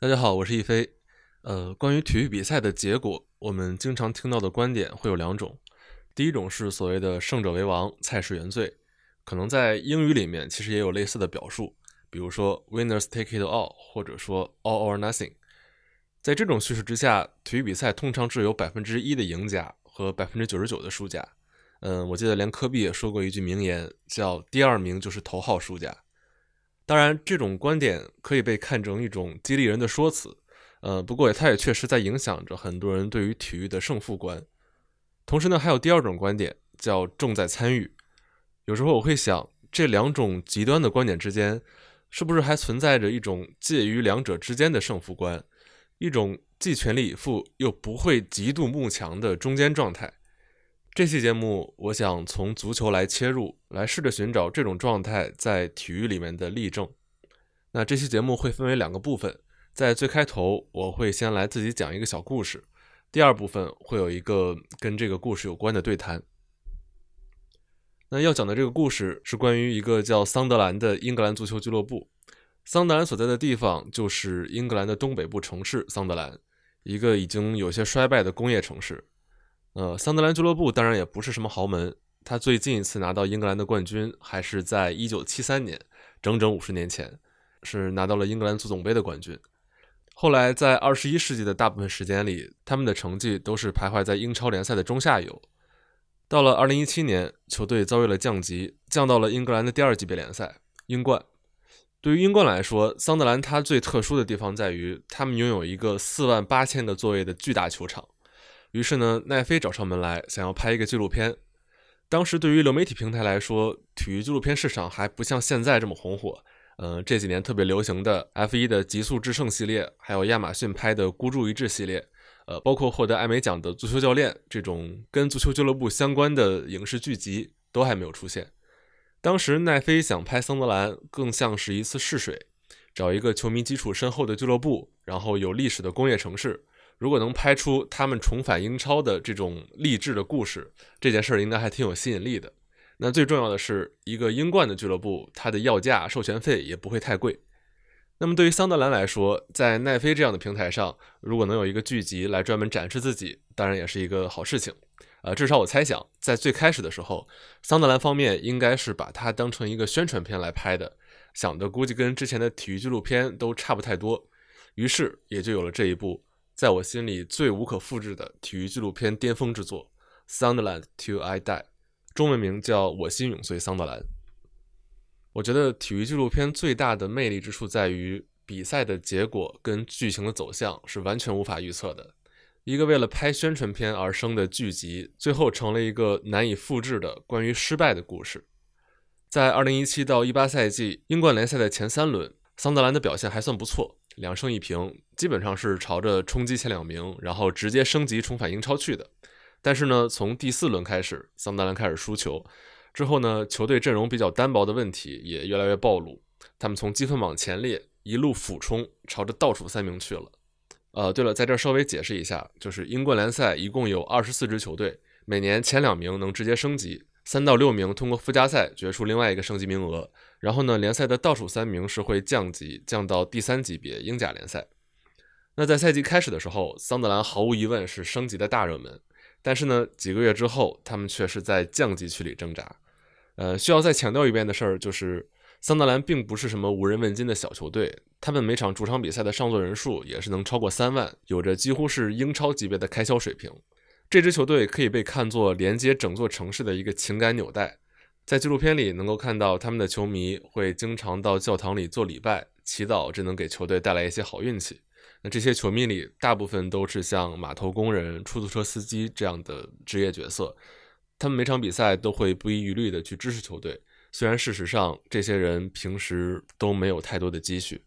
大家好，我是一飞。呃，关于体育比赛的结果，我们经常听到的观点会有两种。第一种是所谓的“胜者为王”，菜是原罪，可能在英语里面其实也有类似的表述，比如说 “winners take it all”，或者说 “all or nothing”。在这种叙事之下，体育比赛通常只有百分之一的赢家和百分之九十九的输家。嗯，我记得连科比也说过一句名言，叫“第二名就是头号输家”。当然，这种观点可以被看成一种激励人的说辞，呃，不过它也确实在影响着很多人对于体育的胜负观。同时呢，还有第二种观点叫重在参与。有时候我会想，这两种极端的观点之间，是不是还存在着一种介于两者之间的胜负观，一种既全力以赴又不会极度慕强的中间状态？这期节目，我想从足球来切入，来试着寻找这种状态在体育里面的例证。那这期节目会分为两个部分，在最开头我会先来自己讲一个小故事，第二部分会有一个跟这个故事有关的对谈。那要讲的这个故事是关于一个叫桑德兰的英格兰足球俱乐部。桑德兰所在的地方就是英格兰的东北部城市桑德兰，一个已经有些衰败的工业城市。呃，桑德兰俱乐部当然也不是什么豪门，他最近一次拿到英格兰的冠军还是在1973年，整整五十年前，是拿到了英格兰足总杯的冠军。后来在21世纪的大部分时间里，他们的成绩都是徘徊在英超联赛的中下游。到了2017年，球队遭遇了降级，降到了英格兰的第二级别联赛英冠。对于英冠来说，桑德兰它最特殊的地方在于，他们拥有一个4万八千个座位的巨大球场。于是呢，奈飞找上门来，想要拍一个纪录片。当时对于流媒体平台来说，体育纪录片市场还不像现在这么红火。嗯，这几年特别流行的 F1 的极速制胜系列，还有亚马逊拍的孤注一掷系列，呃，包括获得艾美奖的足球教练这种跟足球俱乐部相关的影视剧集都还没有出现。当时奈飞想拍桑德兰，更像是一次试水，找一个球迷基础深厚的俱乐部，然后有历史的工业城市。如果能拍出他们重返英超的这种励志的故事，这件事儿应该还挺有吸引力的。那最重要的是，一个英冠的俱乐部，它的要价、授权费也不会太贵。那么对于桑德兰来说，在奈飞这样的平台上，如果能有一个剧集来专门展示自己，当然也是一个好事情。呃，至少我猜想，在最开始的时候，桑德兰方面应该是把它当成一个宣传片来拍的，想的估计跟之前的体育纪录片都差不太多。于是也就有了这一部。在我心里最无可复制的体育纪录片巅峰之作《Sunderland Till I Die》，中文名叫《我心永随桑德兰》。我觉得体育纪录片最大的魅力之处在于，比赛的结果跟剧情的走向是完全无法预测的。一个为了拍宣传片而生的剧集，最后成了一个难以复制的关于失败的故事。在2017到18赛季英冠联赛的前三轮，桑德兰的表现还算不错。两胜一平，基本上是朝着冲击前两名，然后直接升级重返英超去的。但是呢，从第四轮开始，桑德兰开始输球，之后呢，球队阵容比较单薄的问题也越来越暴露。他们从积分榜前列一路俯冲，朝着倒数三名去了。呃，对了，在这稍微解释一下，就是英冠联赛一共有二十四支球队，每年前两名能直接升级。三到六名通过附加赛决出另外一个升级名额，然后呢，联赛的倒数三名是会降级，降到第三级别英甲联赛。那在赛季开始的时候，桑德兰毫无疑问是升级的大热门，但是呢，几个月之后，他们却是在降级区里挣扎。呃，需要再强调一遍的事儿就是，桑德兰并不是什么无人问津的小球队，他们每场主场比赛的上座人数也是能超过三万，有着几乎是英超级别的开销水平。这支球队可以被看作连接整座城市的一个情感纽带，在纪录片里能够看到他们的球迷会经常到教堂里做礼拜、祈祷，这能给球队带来一些好运气。那这些球迷里大部分都是像码头工人、出租车司机这样的职业角色，他们每场比赛都会不遗余力地去支持球队，虽然事实上这些人平时都没有太多的积蓄。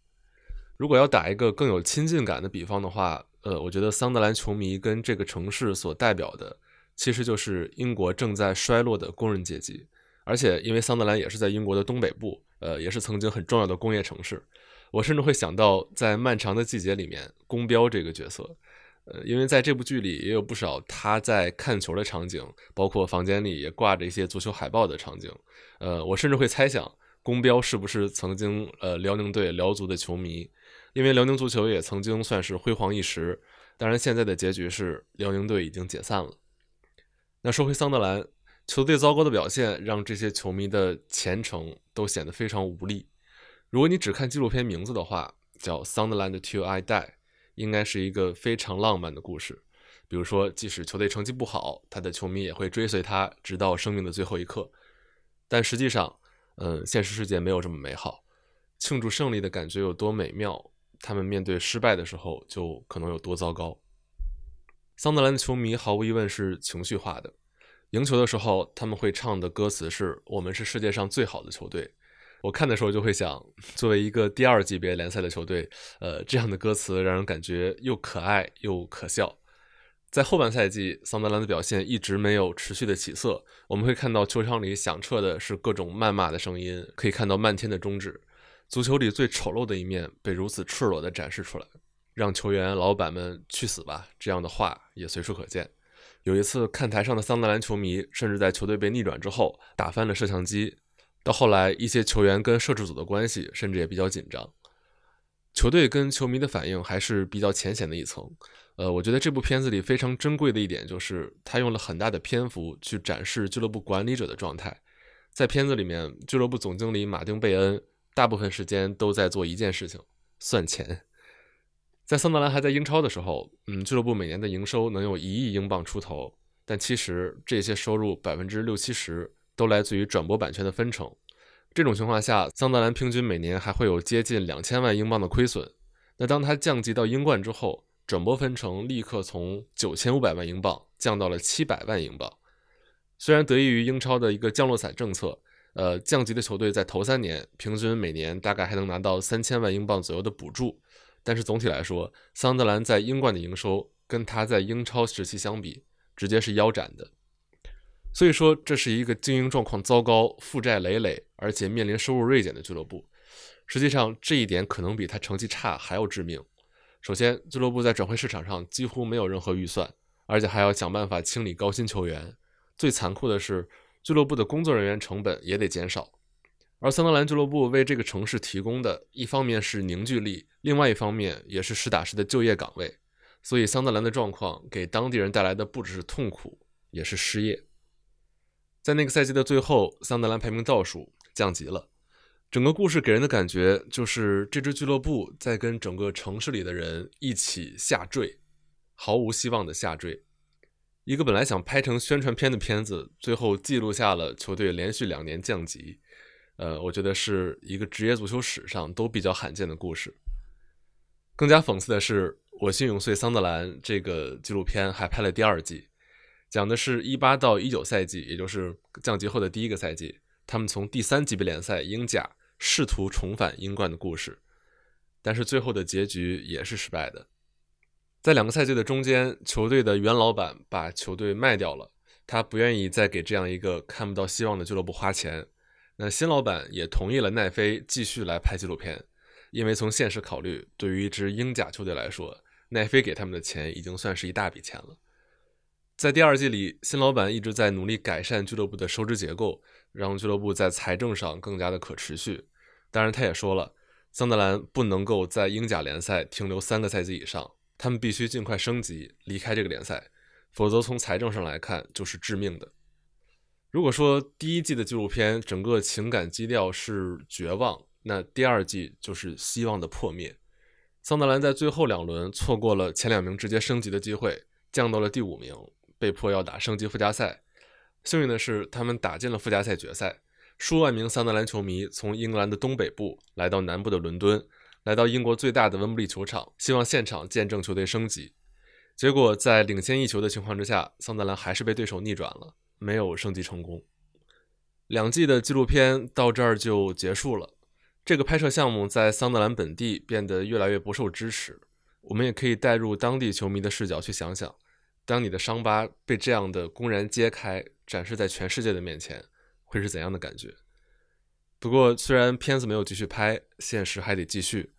如果要打一个更有亲近感的比方的话，呃，我觉得桑德兰球迷跟这个城市所代表的，其实就是英国正在衰落的工人阶级。而且，因为桑德兰也是在英国的东北部，呃，也是曾经很重要的工业城市。我甚至会想到，在漫长的季节里面，宫彪这个角色，呃，因为在这部剧里也有不少他在看球的场景，包括房间里也挂着一些足球海报的场景。呃，我甚至会猜想，宫彪是不是曾经呃辽宁队辽足的球迷。因为辽宁足球也曾经算是辉煌一时。当然，现在的结局是辽宁队已经解散了。那说回桑德兰，球队糟糕的表现让这些球迷的前程都显得非常无力。如果你只看纪录片名字的话，叫《Sunderland Till I Die》，应该是一个非常浪漫的故事。比如说，即使球队成绩不好，他的球迷也会追随他，直到生命的最后一刻。但实际上，嗯，现实世界没有这么美好。庆祝胜利的感觉有多美妙，他们面对失败的时候就可能有多糟糕。桑德兰的球迷毫无疑问是情绪化的。赢球的时候，他们会唱的歌词是“我们是世界上最好的球队”。我看的时候就会想，作为一个第二级别联赛的球队，呃，这样的歌词让人感觉又可爱又可笑。在后半赛季，桑德兰的表现一直没有持续的起色。我们会看到球场里响彻的是各种谩骂的声音，可以看到漫天的中指。足球里最丑陋的一面被如此赤裸地展示出来，让球员、老板们去死吧！这样的话也随处可见。有一次，看台上的桑德兰球迷甚至在球队被逆转之后打翻了摄像机。到后来，一些球员跟摄制组的关系甚至也比较紧张。球队跟球迷的反应还是比较浅显的一层。呃，我觉得这部片子里非常珍贵的一点就是，他用了很大的篇幅去展示俱乐部管理者的状态。在片子里面，俱乐部总经理马丁·贝恩大部分时间都在做一件事情——算钱。在桑德兰还在英超的时候，嗯，俱乐部每年的营收能有一亿英镑出头，但其实这些收入百分之六七十。都来自于转播版权的分成。这种情况下，桑德兰平均每年还会有接近两千万英镑的亏损。那当他降级到英冠之后，转播分成立刻从九千五百万英镑降到了七百万英镑。虽然得益于英超的一个降落伞政策，呃，降级的球队在头三年平均每年大概还能拿到三千万英镑左右的补助，但是总体来说，桑德兰在英冠的营收跟他在英超时期相比，直接是腰斩的。所以说，这是一个经营状况糟糕、负债累累，而且面临收入锐减的俱乐部。实际上，这一点可能比他成绩差还要致命。首先，俱乐部在转会市场上几乎没有任何预算，而且还要想办法清理高薪球员。最残酷的是，俱乐部的工作人员成本也得减少。而桑德兰俱乐部为这个城市提供的，一方面是凝聚力，另外一方面也是实打实的就业岗位。所以，桑德兰的状况给当地人带来的不只是痛苦，也是失业。在那个赛季的最后，桑德兰排名倒数，降级了。整个故事给人的感觉就是这支俱乐部在跟整个城市里的人一起下坠，毫无希望的下坠。一个本来想拍成宣传片的片子，最后记录下了球队连续两年降级。呃，我觉得是一个职业足球史上都比较罕见的故事。更加讽刺的是，《我心永碎桑德兰》这个纪录片还拍了第二季。讲的是一八到一九赛季，也就是降级后的第一个赛季，他们从第三级别联赛英甲试图重返英冠的故事，但是最后的结局也是失败的。在两个赛季的中间，球队的原老板把球队卖掉了，他不愿意再给这样一个看不到希望的俱乐部花钱。那新老板也同意了奈飞继续来拍纪录片，因为从现实考虑，对于一支英甲球队来说，奈飞给他们的钱已经算是一大笔钱了。在第二季里，新老板一直在努力改善俱乐部的收支结构，让俱乐部在财政上更加的可持续。当然，他也说了，桑德兰不能够在英甲联赛停留三个赛季以上，他们必须尽快升级，离开这个联赛，否则从财政上来看就是致命的。如果说第一季的纪录片整个情感基调是绝望，那第二季就是希望的破灭。桑德兰在最后两轮错过了前两名直接升级的机会，降到了第五名。被迫要打升级附加赛，幸运的是，他们打进了附加赛决赛。数万名桑德兰球迷从英格兰的东北部来到南部的伦敦，来到英国最大的温布利球场，希望现场见证球队升级。结果，在领先一球的情况之下，桑德兰还是被对手逆转了，没有升级成功。两季的纪录片到这儿就结束了。这个拍摄项目在桑德兰本地变得越来越不受支持。我们也可以带入当地球迷的视角去想想。当你的伤疤被这样的公然揭开，展示在全世界的面前，会是怎样的感觉？不过，虽然片子没有继续拍，现实还得继续。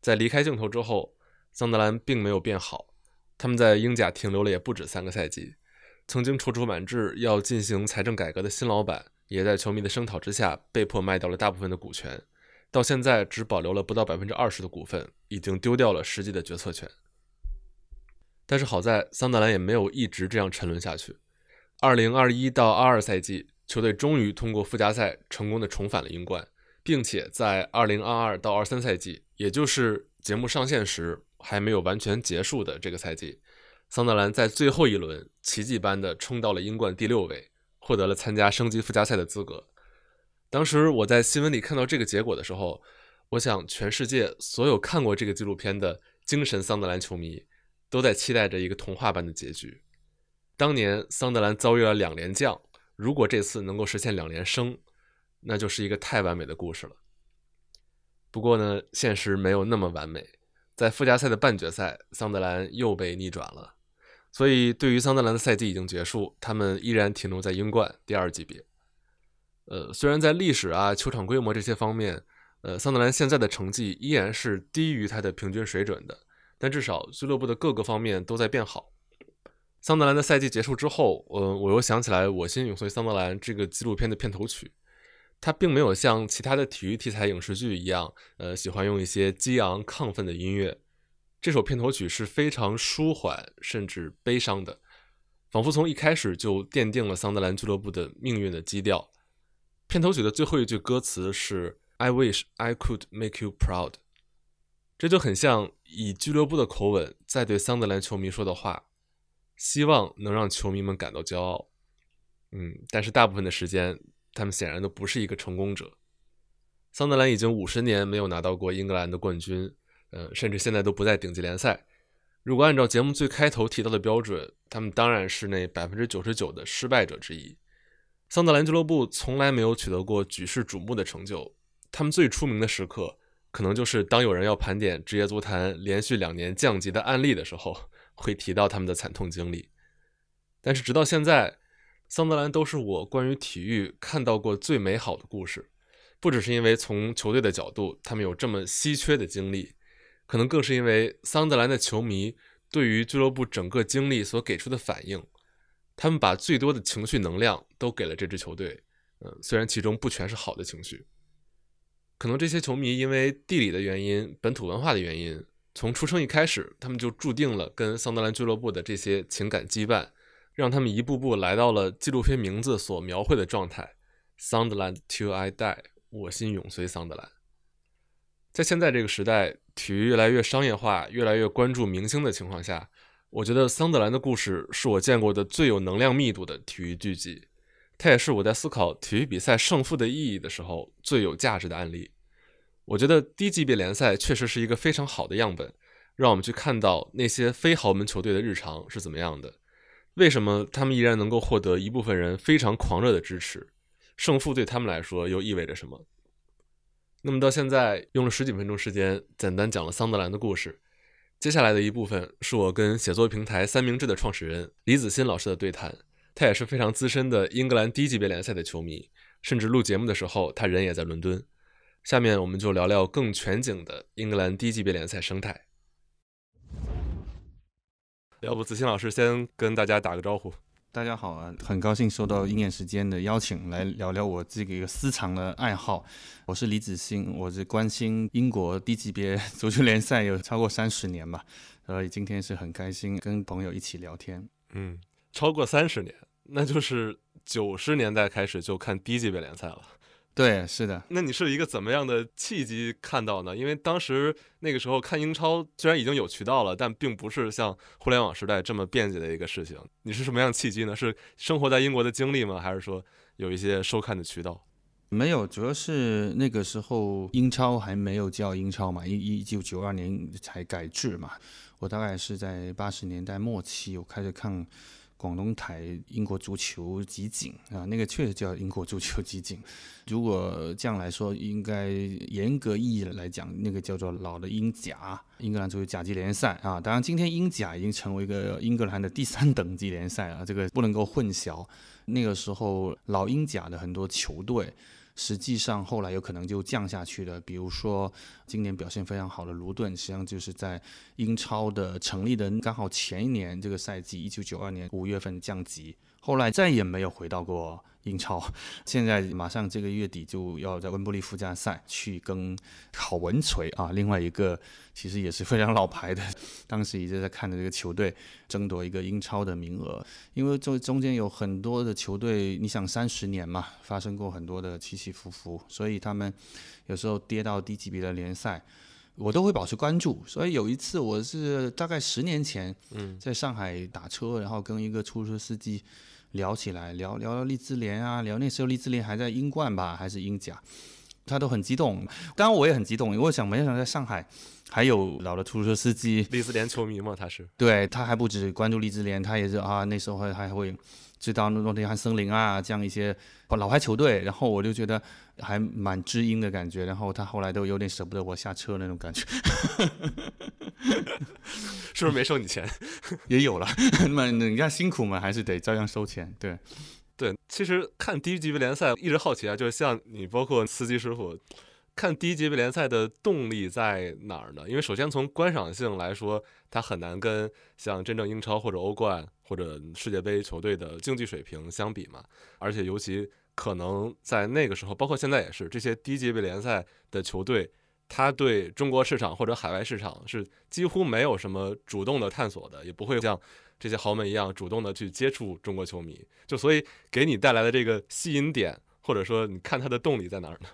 在离开镜头之后，桑德兰并没有变好。他们在英甲停留了也不止三个赛季。曾经踌躇满志要进行财政改革的新老板，也在球迷的声讨之下，被迫卖掉了大部分的股权。到现在只保留了不到百分之二十的股份，已经丢掉了实际的决策权。但是好在桑德兰也没有一直这样沉沦下去。二零二一到二二赛季，球队终于通过附加赛成功的重返了英冠，并且在二零二二到二三赛季，也就是节目上线时还没有完全结束的这个赛季，桑德兰在最后一轮奇迹般的冲到了英冠第六位，获得了参加升级附加赛的资格。当时我在新闻里看到这个结果的时候，我想全世界所有看过这个纪录片的精神桑德兰球迷。都在期待着一个童话般的结局。当年桑德兰遭遇了两连降，如果这次能够实现两连升，那就是一个太完美的故事了。不过呢，现实没有那么完美，在附加赛的半决赛，桑德兰又被逆转了。所以，对于桑德兰的赛季已经结束，他们依然停留在英冠第二级别。呃，虽然在历史啊、球场规模这些方面，呃，桑德兰现在的成绩依然是低于他的平均水准的。但至少俱乐部的各个方面都在变好。桑德兰的赛季结束之后，呃，我又想起来《我心永随桑德兰》这个纪录片的片头曲，它并没有像其他的体育题材影视剧一样，呃，喜欢用一些激昂亢奋的音乐。这首片头曲是非常舒缓甚至悲伤的，仿佛从一开始就奠定了桑德兰俱乐部的命运的基调。片头曲的最后一句歌词是 “I wish I could make you proud”。这就很像以俱乐部的口吻在对桑德兰球迷说的话，希望能让球迷们感到骄傲。嗯，但是大部分的时间，他们显然都不是一个成功者。桑德兰已经五十年没有拿到过英格兰的冠军，呃，甚至现在都不在顶级联赛。如果按照节目最开头提到的标准，他们当然是那百分之九十九的失败者之一。桑德兰俱乐部从来没有取得过举世瞩目的成就，他们最出名的时刻。可能就是当有人要盘点职业足坛连续两年降级的案例的时候，会提到他们的惨痛经历。但是直到现在，桑德兰都是我关于体育看到过最美好的故事。不只是因为从球队的角度，他们有这么稀缺的经历，可能更是因为桑德兰的球迷对于俱乐部整个经历所给出的反应。他们把最多的情绪能量都给了这支球队。嗯，虽然其中不全是好的情绪。可能这些球迷因为地理的原因、本土文化的原因，从出生一开始，他们就注定了跟桑德兰俱乐部的这些情感羁绊，让他们一步步来到了纪录片名字所描绘的状态 sound land till I die，我心永随桑德兰。在现在这个时代，体育越来越商业化、越来越关注明星的情况下，我觉得桑德兰的故事是我见过的最有能量密度的体育剧集。它也是我在思考体育比赛胜负的意义的时候最有价值的案例。我觉得低级别联赛确实是一个非常好的样本，让我们去看到那些非豪门球队的日常是怎么样的，为什么他们依然能够获得一部分人非常狂热的支持，胜负对他们来说又意味着什么？那么到现在用了十几分钟时间，简单讲了桑德兰的故事。接下来的一部分是我跟写作平台三明治的创始人李子欣老师的对谈。他也是非常资深的英格兰低级别联赛的球迷，甚至录节目的时候，他人也在伦敦。下面我们就聊聊更全景的英格兰低级别联赛生态。要不子欣老师先跟大家打个招呼。大家好啊，很高兴收到鹰眼时间的邀请，来聊聊我这个一个私藏的爱好。我是李子欣，我是关心英国低级别足球联赛有超过三十年吧，所以今天是很开心跟朋友一起聊天。嗯，超过三十年。那就是九十年代开始就看低级别联赛了，对，是的。那你是一个怎么样的契机看到呢？因为当时那个时候看英超虽然已经有渠道了，但并不是像互联网时代这么便捷的一个事情。你是什么样的契机呢？是生活在英国的经历吗？还是说有一些收看的渠道？没有，主要是那个时候英超还没有叫英超嘛，一一九九二年才改制嘛。我大概是在八十年代末期，我开始看。广东台英国足球集锦啊，那个确实叫英国足球集锦。如果这样来说，应该严格意义来讲，那个叫做老的英甲，英格兰足球甲级联赛啊。当然，今天英甲已经成为一个英格兰的第三等级联赛了，这个不能够混淆。那个时候，老英甲的很多球队。实际上后来有可能就降下去了，比如说今年表现非常好的卢顿，实际上就是在英超的成立的刚好前一年这个赛季，一九九二年五月份降级，后来再也没有回到过英超。现在马上这个月底就要在温布利附加赛去跟考文垂啊，另外一个其实也是非常老牌的，当时一直在看的这个球队争夺一个英超的名额。因为中中间有很多的球队，你想三十年嘛，发生过很多的起起伏伏，所以他们有时候跌到低级别的联赛。我都会保持关注，所以有一次我是大概十年前，嗯，在上海打车，然后跟一个出租车司机聊起来，聊聊利兹联啊，聊那时候利兹联还在英冠吧，还是英甲，他都很激动，当然我也很激动，因为我想没想到在上海还有老的出租车司机，利兹联球迷嘛，他是，对，他还不止关注利兹联，他也是啊，那时候还还会。知道诺丁汉森林啊，这样一些老牌球队，然后我就觉得还蛮知音的感觉，然后他后来都有点舍不得我下车那种感觉，是不是没收你钱？也有了，那人家辛苦嘛，还是得照样收钱。对，对，其实看低级别联赛一直好奇啊，就是像你，包括司机师傅。看低级别联赛的动力在哪儿呢？因为首先从观赏性来说，它很难跟像真正英超或者欧冠或者世界杯球队的竞技水平相比嘛。而且尤其可能在那个时候，包括现在也是，这些低级别联赛的球队，他对中国市场或者海外市场是几乎没有什么主动的探索的，也不会像这些豪门一样主动的去接触中国球迷。就所以给你带来的这个吸引点，或者说你看他的动力在哪儿呢？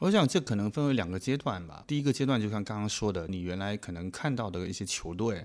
我想这可能分为两个阶段吧。第一个阶段就像刚刚说的，你原来可能看到的一些球队，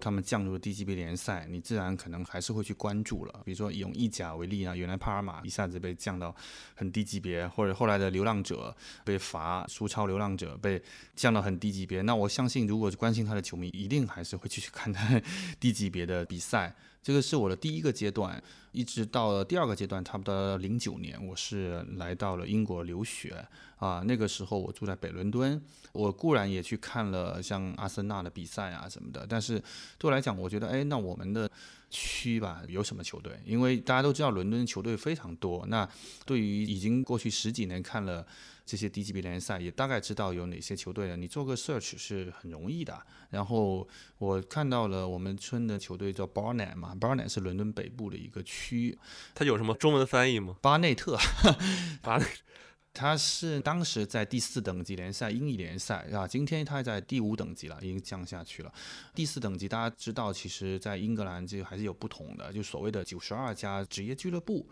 他们降入低级别联赛，你自然可能还是会去关注了。比如说用意甲为例啊，原来帕尔马一下子被降到很低级别，或者后来的流浪者被罚，苏超流浪者被降到很低级别，那我相信如果关心他的球迷，一定还是会继续看他 低级别的比赛。这个是我的第一个阶段，一直到了第二个阶段，差不多零九年，我是来到了英国留学啊。那个时候我住在北伦敦，我固然也去看了像阿森纳的比赛啊什么的，但是对我来讲，我觉得，哎，那我们的区吧有什么球队？因为大家都知道伦敦球队非常多，那对于已经过去十几年看了。这些低级别联赛也大概知道有哪些球队了，你做个 search 是很容易的。然后我看到了我们村的球队叫 Barnet 嘛，Barnet 是伦敦北部的一个区，它有什么中文翻译吗？巴内特，巴内，他是当时在第四等级联赛英乙联赛啊，今天他在第五等级了，已经降下去了。第四等级大家知道，其实在英格兰这个还是有不同的，就所谓的九十二家职业俱乐部。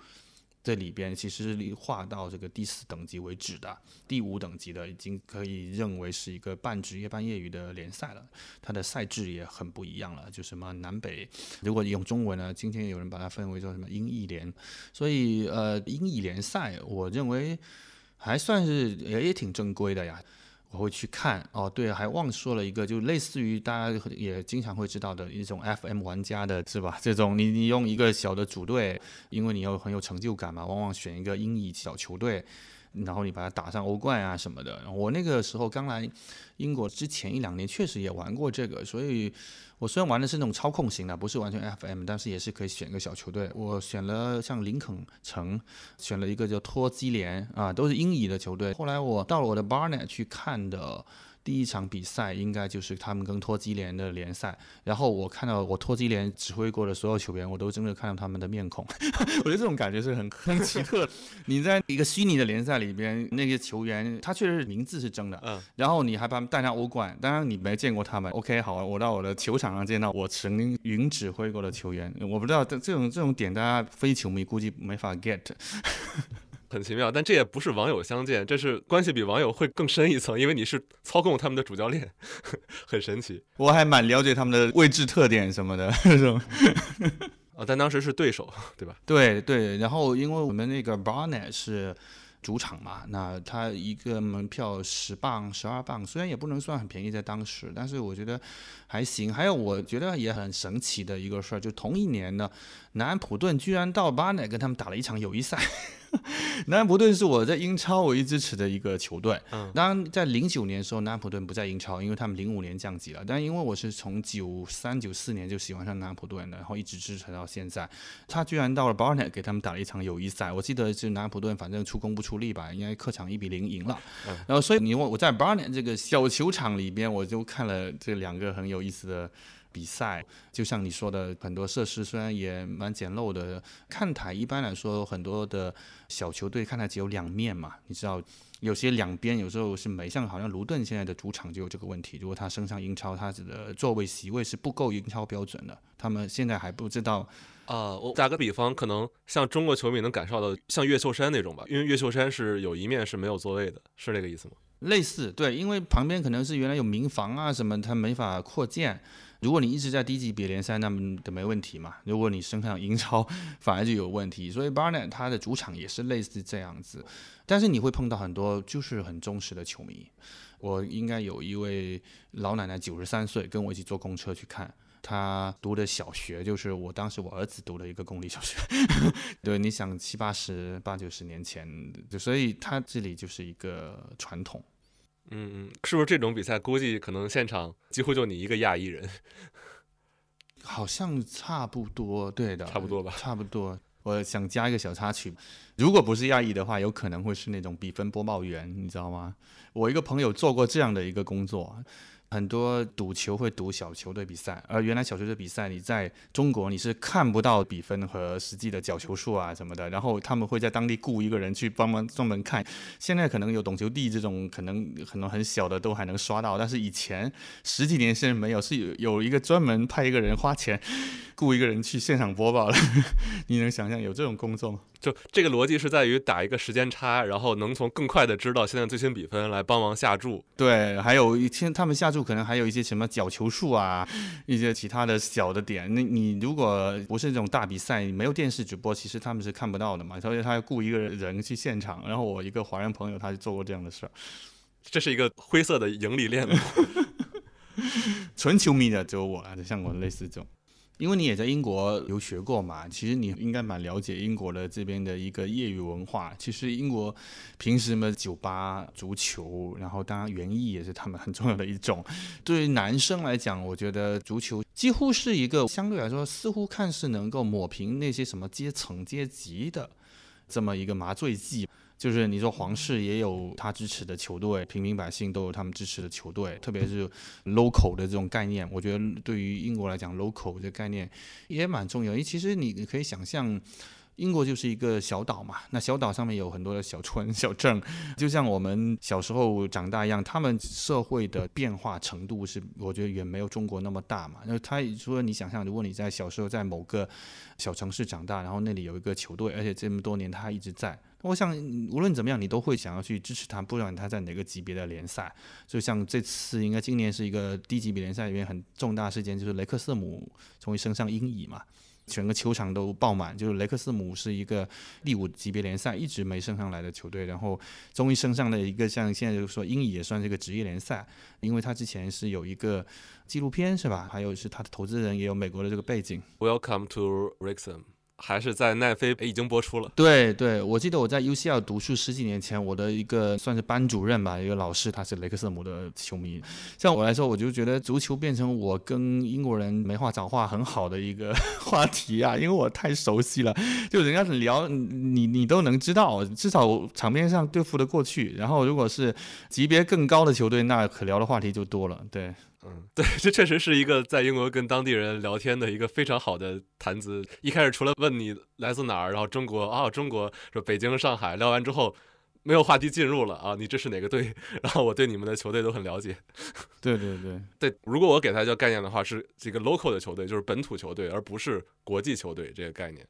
这里边其实是划到这个第四等级为止的，第五等级的已经可以认为是一个半职业半业余的联赛了。它的赛制也很不一样了，就什么南北，如果用中文呢，今天有人把它分为叫什么英乙联，所以呃英乙联赛，我认为还算是也也挺正规的呀。我会去看哦，对，还忘说了一个，就类似于大家也经常会知道的一种 FM 玩家的是吧？这种你你用一个小的组队，因为你要很有成就感嘛，往往选一个英乙小球队。然后你把它打上欧冠啊什么的。我那个时候刚来英国之前一两年，确实也玩过这个。所以，我虽然玩的是那种操控型的，不是完全 FM，但是也是可以选一个小球队。我选了像林肯城，选了一个叫托基联啊，都是英乙的球队。后来我到了我的 Barnet 去看的。第一场比赛应该就是他们跟托基联的联赛，然后我看到我托基联指挥过的所有球员，我都真的看到他们的面孔，我觉得这种感觉是很 很奇特。你在一个虚拟的联赛里边，那些球员他确实是名字是真的，嗯，然后你还把他们带上欧冠，当然你没见过他们，OK，好，我到我的球场上见到我曾经云指挥过的球员，我不知道这这种这种点，大家非球迷估计没法 get。很奇妙，但这也不是网友相见，这是关系比网友会更深一层，因为你是操控他们的主教练，很神奇。我还蛮了解他们的位置特点什么的，这种。啊，但当时是对手，对吧？对对，然后因为我们那个 Barnet 是。主场嘛，那他一个门票十磅、十二磅，虽然也不能算很便宜在当时，但是我觉得还行。还有我觉得也很神奇的一个事儿，就同一年呢，南安普顿居然到巴内跟他们打了一场友谊赛。南安普顿是我在英超唯一支持的一个球队。嗯，当然在零九年的时候，南安普顿不在英超，因为他们零五年降级了。但因为我是从九三九四年就喜欢上南安普顿的，然后一直支持到现在。他居然到了 Barnet 给他们打了一场友谊赛。我记得是南安普顿反正出工不出力吧，应该客场一比零赢了。嗯然后所以你我我在 Barnet 这个小球场里边，我就看了这两个很有意思的。比赛就像你说的，很多设施虽然也蛮简陋的，看台一般来说很多的小球队看台只有两面嘛，你知道，有些两边有时候是没，像好像卢顿现在的主场就有这个问题，如果他升上英超，他的座位席位是不够英超标准的，他们现在还不知道。啊，我打个比方，可能像中国球迷能感受到，像越秀山那种吧，因为越秀山是有一面是没有座位的，是这个意思吗？类似，对，因为旁边可能是原来有民房啊什么，它没法扩建。如果你一直在低级别联赛，那么都没问题嘛。如果你升上英超，反而就有问题。所以 Barnett 他的主场也是类似这样子，但是你会碰到很多就是很忠实的球迷。我应该有一位老奶奶，九十三岁，跟我一起坐公车去看。他读的小学就是我当时我儿子读的一个公立小学，对，你想七八十八九十年前，所以他这里就是一个传统。嗯嗯，是不是这种比赛估计可能现场几乎就你一个亚裔人？好像差不多，对的，差不多吧，差不多。我想加一个小插曲，如果不是亚裔的话，有可能会是那种比分播报员，你知道吗？我一个朋友做过这样的一个工作。很多赌球会赌小球队比赛，而原来小球队比赛你在中国你是看不到比分和实际的角球数啊什么的，然后他们会在当地雇一个人去帮忙专门看。现在可能有懂球帝这种，可能可能很小的都还能刷到，但是以前十几年前没有，是有有一个专门派一个人花钱 雇一个人去现场播报了。你能想象有这种工作吗？就这个逻辑是在于打一个时间差，然后能从更快的知道现在最新比分来帮忙下注。对，还有一天他们下注可能还有一些什么角球数啊，一些其他的小的点。那你如果不是这种大比赛，没有电视直播，其实他们是看不到的嘛。所以他要雇一个人去现场。然后我一个华人朋友他就做过这样的事儿，这是一个灰色的盈利链。纯球迷的只有我啊，就，像我类似这种。因为你也在英国留学过嘛，其实你应该蛮了解英国的这边的一个业余文化。其实英国平时嘛，酒吧、足球，然后当然园艺也是他们很重要的一种。对于男生来讲，我觉得足球几乎是一个相对来说似乎看似能够抹平那些什么阶层阶级的这么一个麻醉剂。就是你说皇室也有他支持的球队，平民百姓都有他们支持的球队，特别是 local 的这种概念，我觉得对于英国来讲，local 这概念也蛮重要。因为其实你可以想象。英国就是一个小岛嘛，那小岛上面有很多的小村、小镇，就像我们小时候长大一样，他们社会的变化程度是，我觉得远没有中国那么大嘛。那他说，你想象，如果你在小时候在某个小城市长大，然后那里有一个球队，而且这么多年他一直在，我想无论怎么样，你都会想要去支持他，不管他在哪个级别的联赛。就像这次，应该今年是一个低级别联赛里面很重大事件，就是雷克瑟姆终于升上英乙嘛。整个球场都爆满，就是雷克斯姆是一个第五级别联赛一直没升上来的球队，然后终于升上了一个像现在就是说英语也算是一个职业联赛，因为他之前是有一个纪录片是吧？还有是他的投资人也有美国的这个背景。Welcome to Rexham。还是在奈飞已经播出了。对对，我记得我在 UCL 读书十几年前，我的一个算是班主任吧，一个老师，他是雷克瑟姆的球迷。像我来说，我就觉得足球变成我跟英国人没话找话很好的一个 话题啊，因为我太熟悉了，就人家聊你你都能知道，至少场面上对付得过去。然后如果是级别更高的球队，那可聊的话题就多了。对。嗯，对，这确实是一个在英国跟当地人聊天的一个非常好的谈资。一开始除了问你来自哪儿，然后中国啊，中国说北京、上海，聊完之后没有话题进入了啊，你这是哪个队？然后我对你们的球队都很了解。对对对对，如果我给他叫概念的话，是这个 local 的球队，就是本土球队，而不是国际球队这个概念，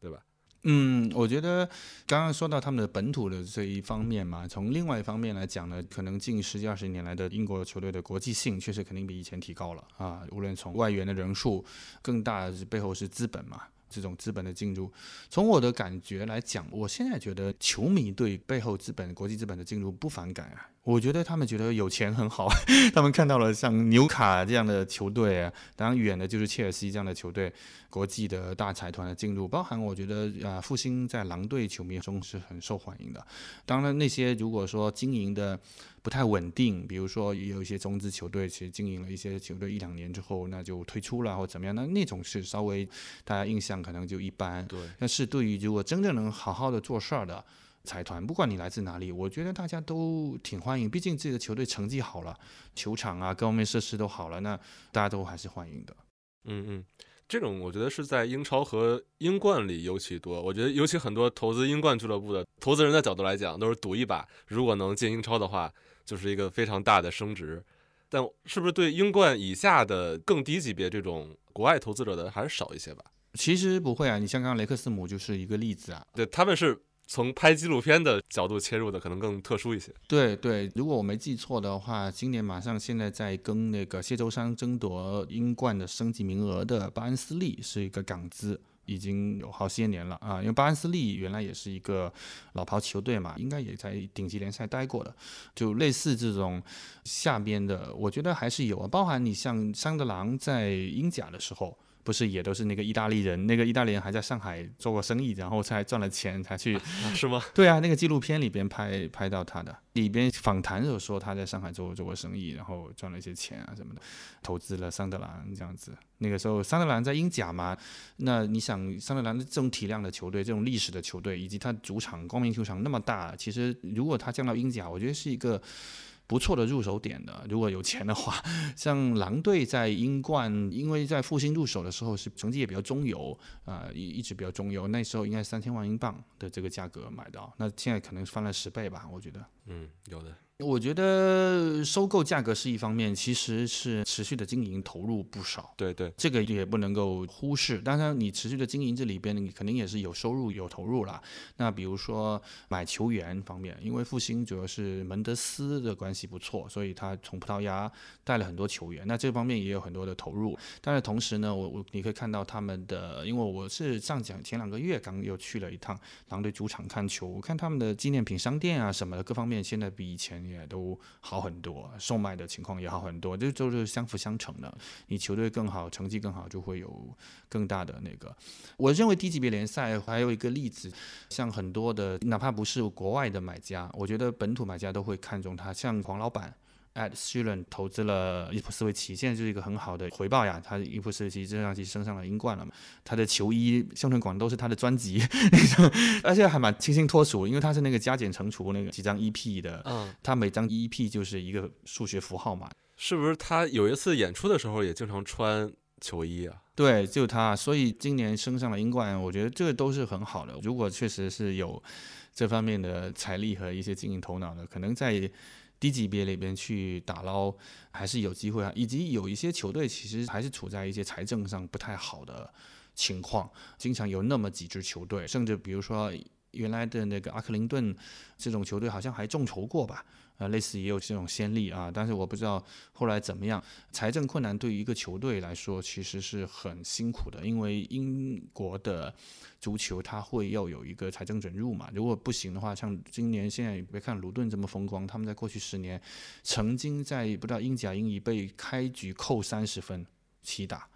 对吧？嗯，我觉得刚刚说到他们的本土的这一方面嘛，从另外一方面来讲呢，可能近十几二十年来的英国球队的国际性确实肯定比以前提高了啊，无论从外援的人数，更大的背后是资本嘛。这种资本的进入，从我的感觉来讲，我现在觉得球迷对背后资本、国际资本的进入不反感啊。我觉得他们觉得有钱很好，他们看到了像纽卡这样的球队啊，当然远的就是切尔西这样的球队，国际的大财团的进入，包含我觉得啊，复兴在狼队球迷中是很受欢迎的。当然那些如果说经营的。不太稳定，比如说也有一些中资球队，其实经营了一些球队一两年之后，那就退出了或怎么样，那那种是稍微大家印象可能就一般。对。但是对于如果真正能好好的做事儿的财团，不管你来自哪里，我觉得大家都挺欢迎。毕竟自己的球队成绩好了，球场啊各方面设施都好了，那大家都还是欢迎的。嗯嗯，这种我觉得是在英超和英冠里尤其多。我觉得尤其很多投资英冠俱乐部的投资人的角度来讲，都是赌一把，如果能进英超的话，就是一个非常大的升值。但是不是对英冠以下的更低级别这种国外投资者的还是少一些吧？其实不会啊，你像刚刚雷克斯姆就是一个例子啊。对，他们是从拍纪录片的角度切入的，可能更特殊一些。对对，如果我没记错的话，今年马上现在在跟那个谢周三争夺英冠的升级名额的巴恩斯利是一个港资。已经有好些年了啊，因为巴恩斯利原来也是一个老牌球队嘛，应该也在顶级联赛待过的，就类似这种下边的，我觉得还是有啊，包含你像桑德兰在英甲的时候。不是也都是那个意大利人，那个意大利人还在上海做过生意，然后才赚了钱才去，是吗？对啊，那个纪录片里边拍拍到他的，里边访谈有说他在上海做做过生意，然后赚了一些钱啊什么的，投资了桑德兰这样子。那个时候桑德兰在英甲嘛，那你想桑德兰的这种体量的球队，这种历史的球队，以及他主场光明球场那么大，其实如果他降到英甲，我觉得是一个。不错的入手点的，如果有钱的话，像狼队在英冠，因为在复兴入手的时候是成绩也比较中游，呃，一一直比较中游，那时候应该三千万英镑的这个价格买到，那现在可能翻了十倍吧，我觉得。嗯，有的。我觉得收购价格是一方面，其实是持续的经营投入不少。对对，这个也不能够忽视。当然，你持续的经营这里边，你肯定也是有收入有投入啦。那比如说买球员方面，因为复兴主要是门德斯的关系不错，所以他从葡萄牙带了很多球员，那这方面也有很多的投入。但是同时呢，我我你可以看到他们的，因为我是上讲前两个月刚又去了一趟狼队主场看球，我看他们的纪念品商店啊什么的各方面，现在比以前。也都好很多，售卖的情况也好很多，这都是相辅相成的。你球队更好，成绩更好，就会有更大的那个。我认为低级别联赛还有一个例子，像很多的，哪怕不是国外的买家，我觉得本土买家都会看中他，像黄老板。At s u l e n 投资了伊普斯维奇，现在就是一个很好的回报呀。他伊普斯维奇这样去升上了英冠了嘛？他的球衣、胸春广都是他的专辑，而且还蛮清新脱俗，因为他是那个加减乘除那个几张 EP 的，嗯，他每张 EP 就是一个数学符号嘛。是不是他有一次演出的时候也经常穿球衣啊？对，就他，所以今年升上了英冠，我觉得这个都是很好的。如果确实是有这方面的财力和一些经营头脑的，可能在。低级别里边去打捞还是有机会啊，以及有一些球队其实还是处在一些财政上不太好的情况，经常有那么几支球队，甚至比如说原来的那个阿克林顿这种球队好像还众筹过吧。呃，类似也有这种先例啊，但是我不知道后来怎么样。财政困难对于一个球队来说其实是很辛苦的，因为英国的足球它会要有一个财政准入嘛。如果不行的话，像今年现在别看鲁顿这么风光，他们在过去十年曾经在不知道英甲英乙被开局扣三十分起打。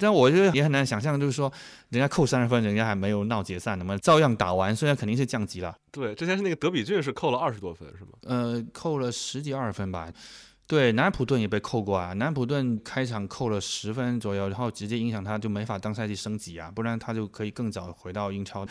但我觉得也很难想象，就是说，人家扣三十分，人家还没有闹解散那么，照样打完，虽然肯定是降级了。对，之前是那个德比郡是扣了二十多分，是吗？呃，扣了十几二分吧。对，南安普顿也被扣过啊，南安普顿开场扣了十分左右，然后直接影响他就没法当赛季升级啊，不然他就可以更早回到英超。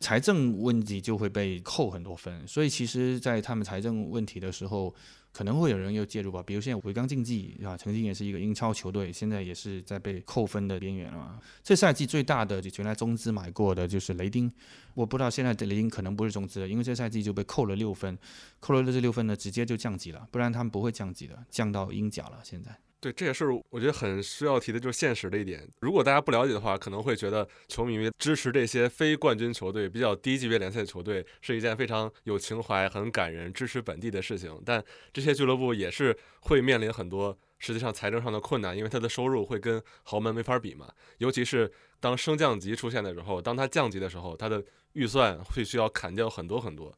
财政问题就会被扣很多分，所以其实，在他们财政问题的时候。可能会有人又介入吧，比如现在维冈竞技啊，曾经也是一个英超球队，现在也是在被扣分的边缘了。这赛季最大的就原来中资买过的就是雷丁，我不知道现在的雷丁可能不是中资了，因为这赛季就被扣了六分，扣了这六分呢，直接就降级了，不然他们不会降级的，降到英甲了现在。对，这也是我觉得很需要提的，就是现实的一点。如果大家不了解的话，可能会觉得球迷支持这些非冠军球队、比较低级别联赛的球队是一件非常有情怀、很感人、支持本地的事情。但这些俱乐部也是会面临很多实际上财政上的困难，因为他的收入会跟豪门没法比嘛。尤其是当升降级出现的时候，当他降级的时候，他的预算会需要砍掉很多很多，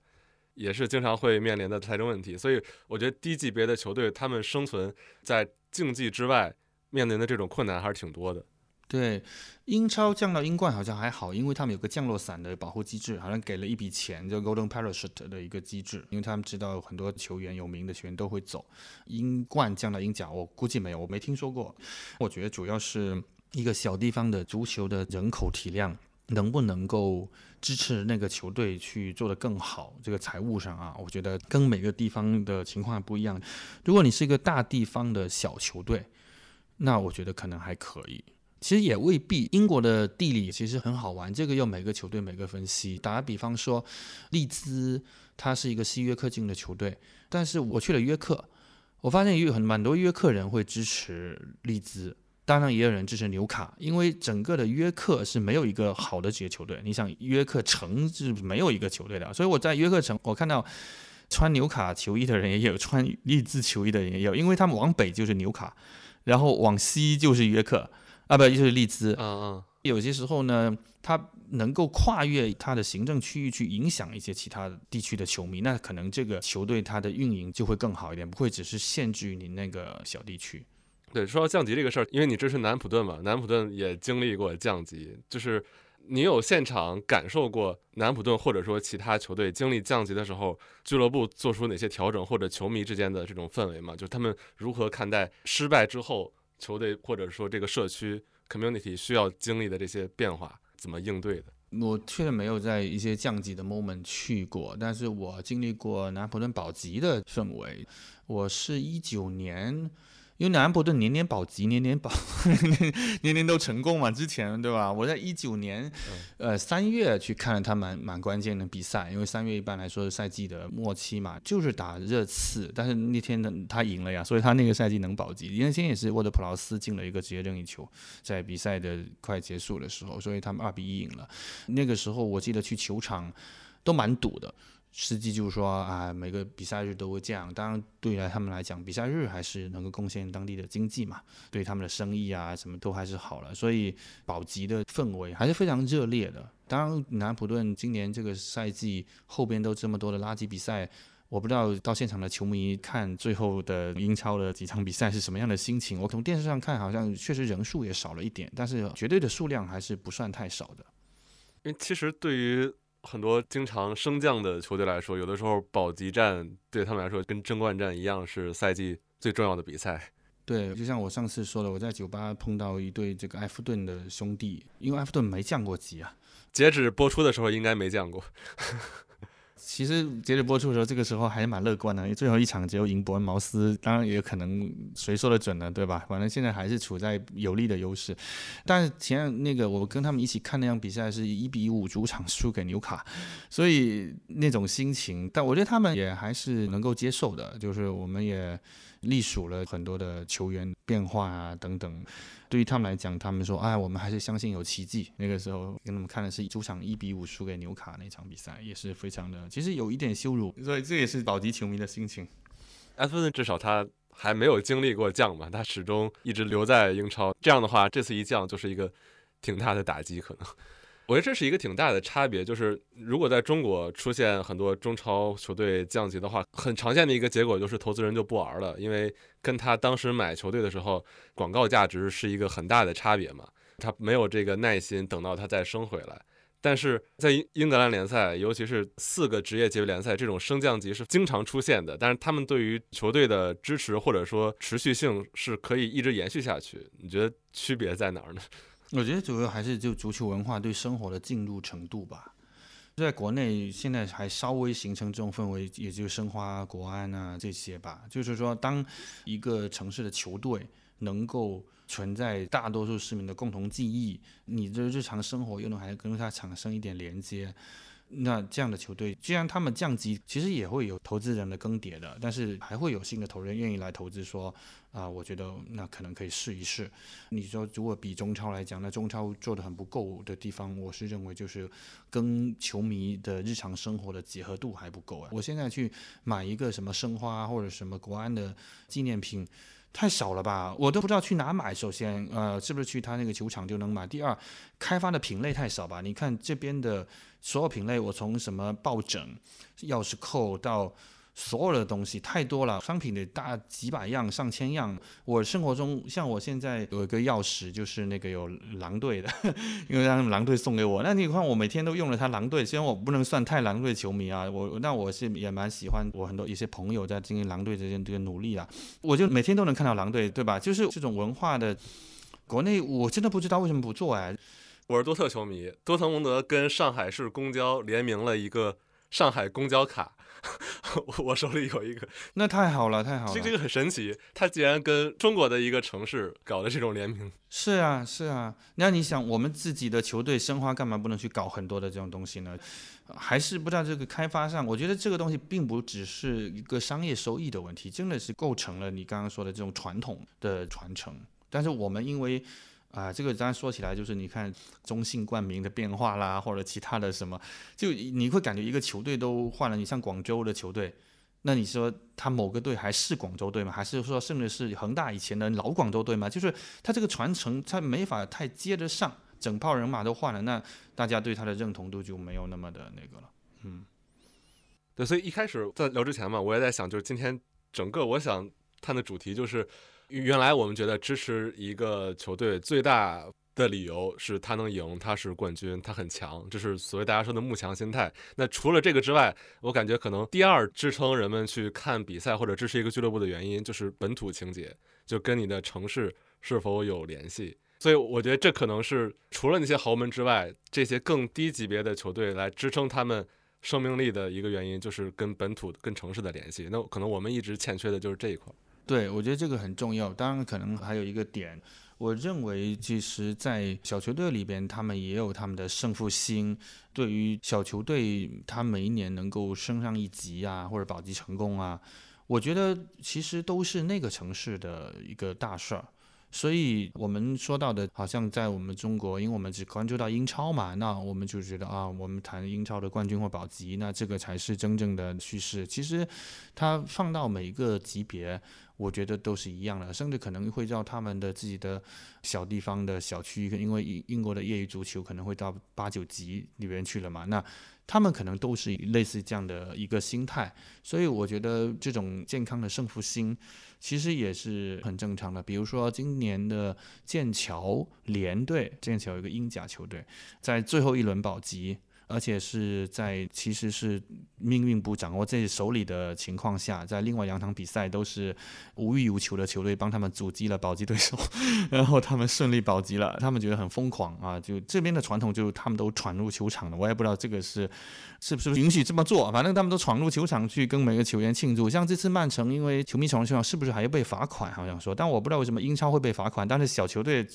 也是经常会面临的财政问题。所以我觉得低级别的球队他们生存在。竞技之外面临的这种困难还是挺多的。对，英超降到英冠好像还好，因为他们有个降落伞的保护机制，好像给了一笔钱，叫 Golden Parachute 的一个机制，因为他们知道很多球员有名的球员都会走。英冠降到英甲，我估计没有，我没听说过。我觉得主要是一个小地方的足球的人口体量能不能够支持那个球队去做得更好。这个财务上啊，我觉得跟每个地方的情况不一样。如果你是一个大地方的小球队，那我觉得可能还可以。其实也未必。英国的地理其实很好玩，这个要每个球队每个分析。打个比方说，利兹它是一个西约克进的球队，但是我去了约克，我发现有很蛮多约克人会支持利兹，当然也有人支持纽卡，因为整个的约克是没有一个好的职业球队。你想约克城是没有一个球队的，所以我在约克城，我看到穿纽卡球衣的人也有，穿利兹球衣的人也有，因为他们往北就是纽卡，然后往西就是约克。啊，不就是利兹？嗯嗯，有些时候呢，他能够跨越他的行政区域去影响一些其他地区的球迷，那可能这个球队它的运营就会更好一点，不会只是限制于你那个小地区。对，说到降级这个事儿，因为你支持南普顿嘛，南普顿也经历过降级，就是你有现场感受过南普顿或者说其他球队经历降级的时候，俱乐部做出哪些调整，或者球迷之间的这种氛围嘛？就是他们如何看待失败之后？球队或者说这个社区 community 需要经历的这些变化，怎么应对的？我确实没有在一些降级的 moment 去过，但是我经历过南普顿保级的氛围。我是一九年。因为南安普顿年年保级，年年保，年年都成功嘛。之前对吧？我在一九年，呃三月去看了他蛮蛮关键的比赛，因为三月一般来说是赛季的末期嘛，就是打热刺，但是那天呢他赢了呀，所以他那个赛季能保级。原先也是沃德普劳斯进了一个职业任意球，在比赛的快结束的时候，所以他们二比一赢了。那个时候我记得去球场都蛮堵的。司机就说啊，每个比赛日都会这样。当然，对于他们来讲，比赛日还是能够贡献当地的经济嘛，对他们的生意啊什么都还是好了。所以保级的氛围还是非常热烈的。当然，南普顿今年这个赛季后边都这么多的垃圾比赛，我不知道到现场的球迷看最后的英超的几场比赛是什么样的心情。我从电视上看，好像确实人数也少了一点，但是绝对的数量还是不算太少的。因为其实对于很多经常升降的球队来说，有的时候保级战对他们来说跟争冠战一样，是赛季最重要的比赛。对，就像我上次说的，我在酒吧碰到一对这个埃弗顿的兄弟，因为埃弗顿没降过级啊，截止播出的时候应该没降过。其实截止播出的时候，这个时候还是蛮乐观的，因为最后一场只有赢伯恩茅斯，当然也可能谁说的准呢，对吧？反正现在还是处在有利的优势。但是前那个我跟他们一起看那场比赛是一比五主场输给纽卡，所以那种心情，但我觉得他们也还是能够接受的，就是我们也。隶属了很多的球员变化啊等等，对于他们来讲，他们说，哎，我们还是相信有奇迹。那个时候跟他们看的是主场一比五输给纽卡那场比赛，也是非常的，其实有一点羞辱，所以这也是保级球迷的心情。埃弗顿至少他还没有经历过降嘛，他始终一直留在英超。这样的话，这次一降就是一个挺大的打击，可能。我觉得这是一个挺大的差别，就是如果在中国出现很多中超球队降级的话，很常见的一个结果就是投资人就不玩了，因为跟他当时买球队的时候广告价值是一个很大的差别嘛，他没有这个耐心等到他再升回来。但是在英英格兰联赛，尤其是四个职业级别联赛，这种升降级是经常出现的，但是他们对于球队的支持或者说持续性是可以一直延续下去。你觉得区别在哪儿呢？我觉得主要还是就足球文化对生活的进入程度吧。在国内现在还稍微形成这种氛围，也就申花、国安啊这些吧。就是说，当一个城市的球队能够存在大多数市民的共同记忆，你的日常生活又能还跟它产生一点连接。那这样的球队，既然他们降级，其实也会有投资人的更迭的，但是还会有新的投资人。愿意来投资，说啊，我觉得那可能可以试一试。你说如果比中超来讲，那中超做的很不够的地方，我是认为就是跟球迷的日常生活的结合度还不够。啊。我现在去买一个什么申花或者什么国安的纪念品。太少了吧，我都不知道去哪买。首先，呃，是不是去他那个球场就能买？第二，开发的品类太少吧？你看这边的所有品类，我从什么抱枕、钥匙扣到。所有的东西太多了，商品得大几百样、上千样。我生活中像我现在有一个钥匙，就是那个有狼队的，因为让狼队送给我。那你看我每天都用了它狼队，虽然我不能算太狼队球迷啊，我那我是也蛮喜欢我很多一些朋友在经营狼队这件这个努力啊，我就每天都能看到狼队，对吧？就是这种文化的，国内我真的不知道为什么不做哎。我是多特球迷，多特蒙德跟上海市公交联名了一个上海公交卡。我手里有一个，那太好了，太好了。这这个很神奇，他竟然跟中国的一个城市搞的这种联名。是啊，是啊。那你想，我们自己的球队申花干嘛不能去搞很多的这种东西呢？还是不知道这个开发上，我觉得这个东西并不只是一个商业收益的问题，真的是构成了你刚刚说的这种传统的传承。但是我们因为啊，这个当然说起来就是你看中信冠名的变化啦，或者其他的什么，就你会感觉一个球队都换了。你像广州的球队，那你说他某个队还是广州队吗？还是说甚至是恒大以前的老广州队吗？就是他这个传承，他没法太接得上，整套人马都换了，那大家对他的认同度就没有那么的那个了。嗯，对，所以一开始在聊之前嘛，我也在想，就是今天整个我想谈的主题就是。原来我们觉得支持一个球队最大的理由是他能赢，他是冠军，他很强，这是所谓大家说的慕强心态。那除了这个之外，我感觉可能第二支撑人们去看比赛或者支持一个俱乐部的原因就是本土情节，就跟你的城市是否有联系。所以我觉得这可能是除了那些豪门之外，这些更低级别的球队来支撑他们生命力的一个原因，就是跟本土、跟城市的联系。那可能我们一直欠缺的就是这一块。对，我觉得这个很重要。当然，可能还有一个点，我认为其实，在小球队里边，他们也有他们的胜负心。对于小球队，他每一年能够升上一级啊，或者保级成功啊，我觉得其实都是那个城市的一个大事儿。所以，我们说到的，好像在我们中国，因为我们只关注到英超嘛，那我们就觉得啊，我们谈英超的冠军或保级，那这个才是真正的趋势。其实，它放到每一个级别。我觉得都是一样的，甚至可能会到他们的自己的小地方的小区，因为英英国的业余足球可能会到八九级里边去了嘛，那他们可能都是类似这样的一个心态，所以我觉得这种健康的胜负心其实也是很正常的。比如说今年的剑桥联队，剑桥有一个英甲球队，在最后一轮保级。而且是在其实是命运不掌握在手里的情况下，在另外两场比赛都是无欲无求的球队帮他们阻击了保级对手，然后他们顺利保级了，他们觉得很疯狂啊！就这边的传统，就他们都闯入球场了，我也不知道这个是是不是允许这么做，反正他们都闯入球场去跟每个球员庆祝。像这次曼城，因为球迷闯入球场，是不是还要被罚款？好像说，但我不知道为什么英超会被罚款，但是小球队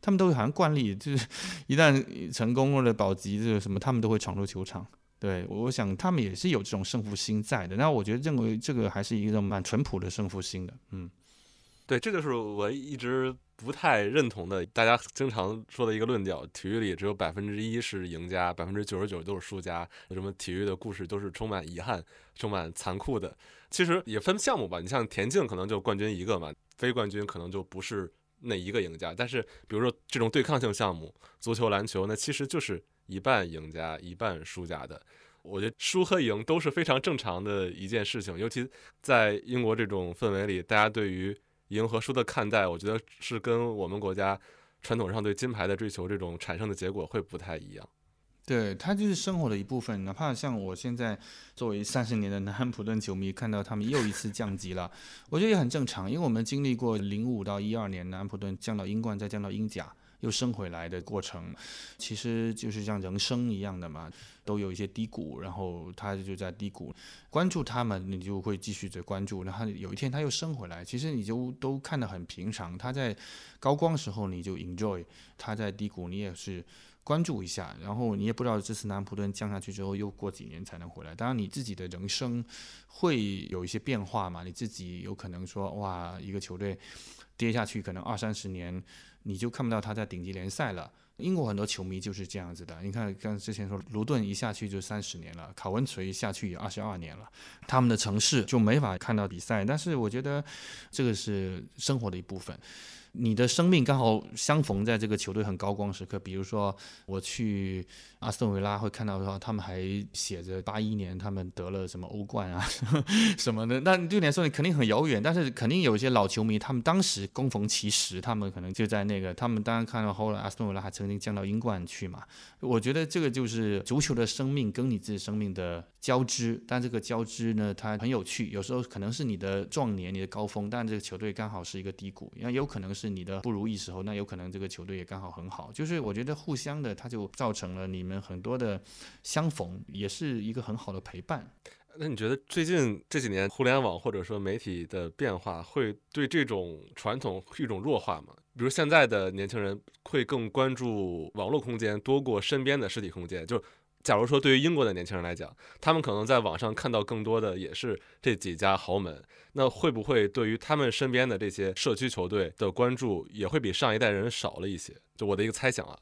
他们都好像惯例，就是一旦成功或者保级，这个什么，他们都会。会闯入球场，对我想他们也是有这种胜负心在的。那我觉得认为这个还是一个蛮淳朴的胜负心的。嗯，对，这就是我一直不太认同的。大家经常说的一个论调：体育里只有百分之一是赢家，百分之九十九都是输家。什么体育的故事都是充满遗憾、充满残酷的。其实也分项目吧，你像田径可能就冠军一个嘛，非冠军可能就不是那一个赢家。但是比如说这种对抗性项目，足球、篮球，那其实就是。一半赢家，一半输家的，我觉得输和赢都是非常正常的一件事情。尤其在英国这种氛围里，大家对于赢和输的看待，我觉得是跟我们国家传统上对金牌的追求这种产生的结果会不太一样。对，它就是生活的一部分。哪怕像我现在作为三十年的南安普顿球迷，看到他们又一次降级了，我觉得也很正常，因为我们经历过零五到一二年南安普顿降到英冠，再降到英甲。又升回来的过程，其实就是像人生一样的嘛，都有一些低谷，然后他就在低谷，关注他们，你就会继续的关注，然后有一天他又升回来，其实你就都看得很平常。他在高光时候你就 enjoy，他在低谷你也是关注一下，然后你也不知道这次南普顿降下去之后又过几年才能回来。当然你自己的人生会有一些变化嘛，你自己有可能说哇，一个球队跌下去可能二三十年。你就看不到他在顶级联赛了。英国很多球迷就是这样子的。你看，刚之前说卢顿一下去就三十年了，考文垂下去也二十二年了，他们的城市就没法看到比赛。但是我觉得这个是生活的一部分。你的生命刚好相逢在这个球队很高光时刻，比如说我去阿斯顿维拉会看到的话他们还写着八一年他们得了什么欧冠啊 什么的，那对你来说你肯定很遥远，但是肯定有一些老球迷，他们当时恭逢其时，他们可能就在那个，他们当然看到后来阿斯顿维拉还曾经降到英冠去嘛。我觉得这个就是足球的生命跟你自己生命的交织，但这个交织呢，它很有趣，有时候可能是你的壮年、你的高峰，但这个球队刚好是一个低谷，也有可能是。是你的不如意时候，那有可能这个球队也刚好很好。就是我觉得互相的，它就造成了你们很多的相逢，也是一个很好的陪伴。那你觉得最近这几年互联网或者说媒体的变化，会对这种传统一种弱化吗？比如现在的年轻人会更关注网络空间多过身边的实体空间。就假如说对于英国的年轻人来讲，他们可能在网上看到更多的也是这几家豪门，那会不会对于他们身边的这些社区球队的关注也会比上一代人少了一些？就我的一个猜想啊。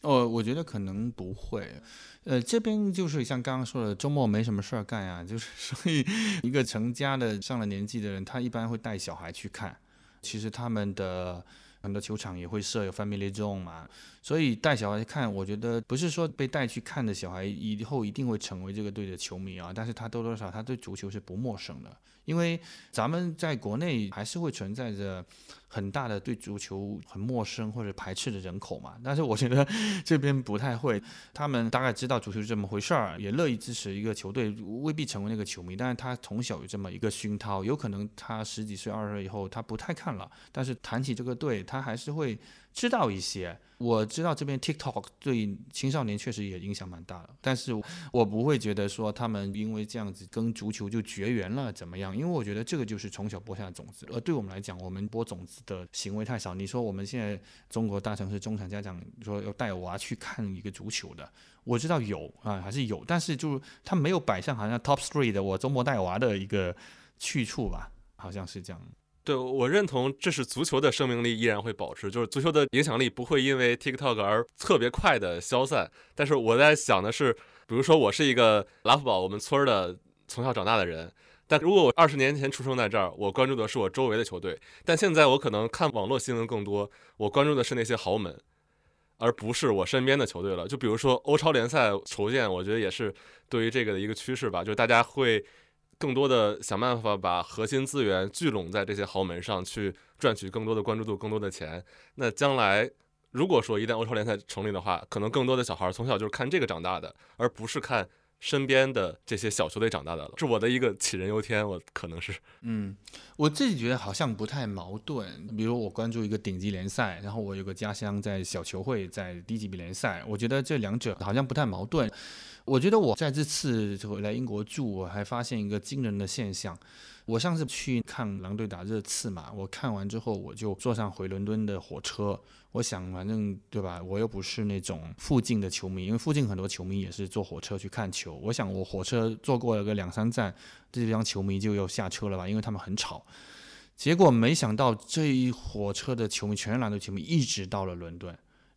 哦，我觉得可能不会。呃，这边就是像刚刚说的，周末没什么事儿干呀，就是所以 一个成家的上了年纪的人，他一般会带小孩去看。其实他们的很多球场也会设有 family zone 嘛，所以带小孩去看，我觉得不是说被带去看的小孩以后一定会成为这个队的球迷啊，但是他多多少少他对足球是不陌生的，因为咱们在国内还是会存在着。很大的对足球很陌生或者排斥的人口嘛，但是我觉得 这边不太会，他们大概知道足球是这么回事儿，也乐意支持一个球队，未必成为那个球迷，但是他从小有这么一个熏陶，有可能他十几岁、二十岁以后他不太看了，但是谈起这个队，他还是会。知道一些，我知道这边 TikTok 对青少年确实也影响蛮大的，但是我不会觉得说他们因为这样子跟足球就绝缘了怎么样？因为我觉得这个就是从小播下的种子，而对我们来讲，我们播种子的行为太少。你说我们现在中国大城市中产家长说要带娃去看一个足球的，我知道有啊，还是有，但是就是他没有摆上好像 Top Three 的我周末带娃的一个去处吧，好像是这样。对我认同，这是足球的生命力依然会保持，就是足球的影响力不会因为 TikTok 而特别快的消散。但是我在想的是，比如说我是一个拉夫堡我们村儿的从小长大的人，但如果我二十年前出生在这儿，我关注的是我周围的球队，但现在我可能看网络新闻更多，我关注的是那些豪门，而不是我身边的球队了。就比如说欧超联赛筹建，我觉得也是对于这个的一个趋势吧，就是大家会。更多的想办法把核心资源聚拢在这些豪门上去赚取更多的关注度、更多的钱。那将来如果说一旦欧超联赛成立的话，可能更多的小孩从小就是看这个长大的，而不是看身边的这些小球队长大的了。是我的一个杞人忧天，我可能是。嗯，我自己觉得好像不太矛盾。比如我关注一个顶级联赛，然后我有个家乡在小球会在低级别联赛，我觉得这两者好像不太矛盾。我觉得我在这次回来英国住，我还发现一个惊人的现象。我上次去看狼队打热刺嘛，我看完之后我就坐上回伦敦的火车。我想，反正对吧？我又不是那种附近的球迷，因为附近很多球迷也是坐火车去看球。我想，我火车坐过了个两三站，这帮球迷就要下车了吧？因为他们很吵。结果没想到，这一火车的球迷全是狼队球迷，一直到了伦敦。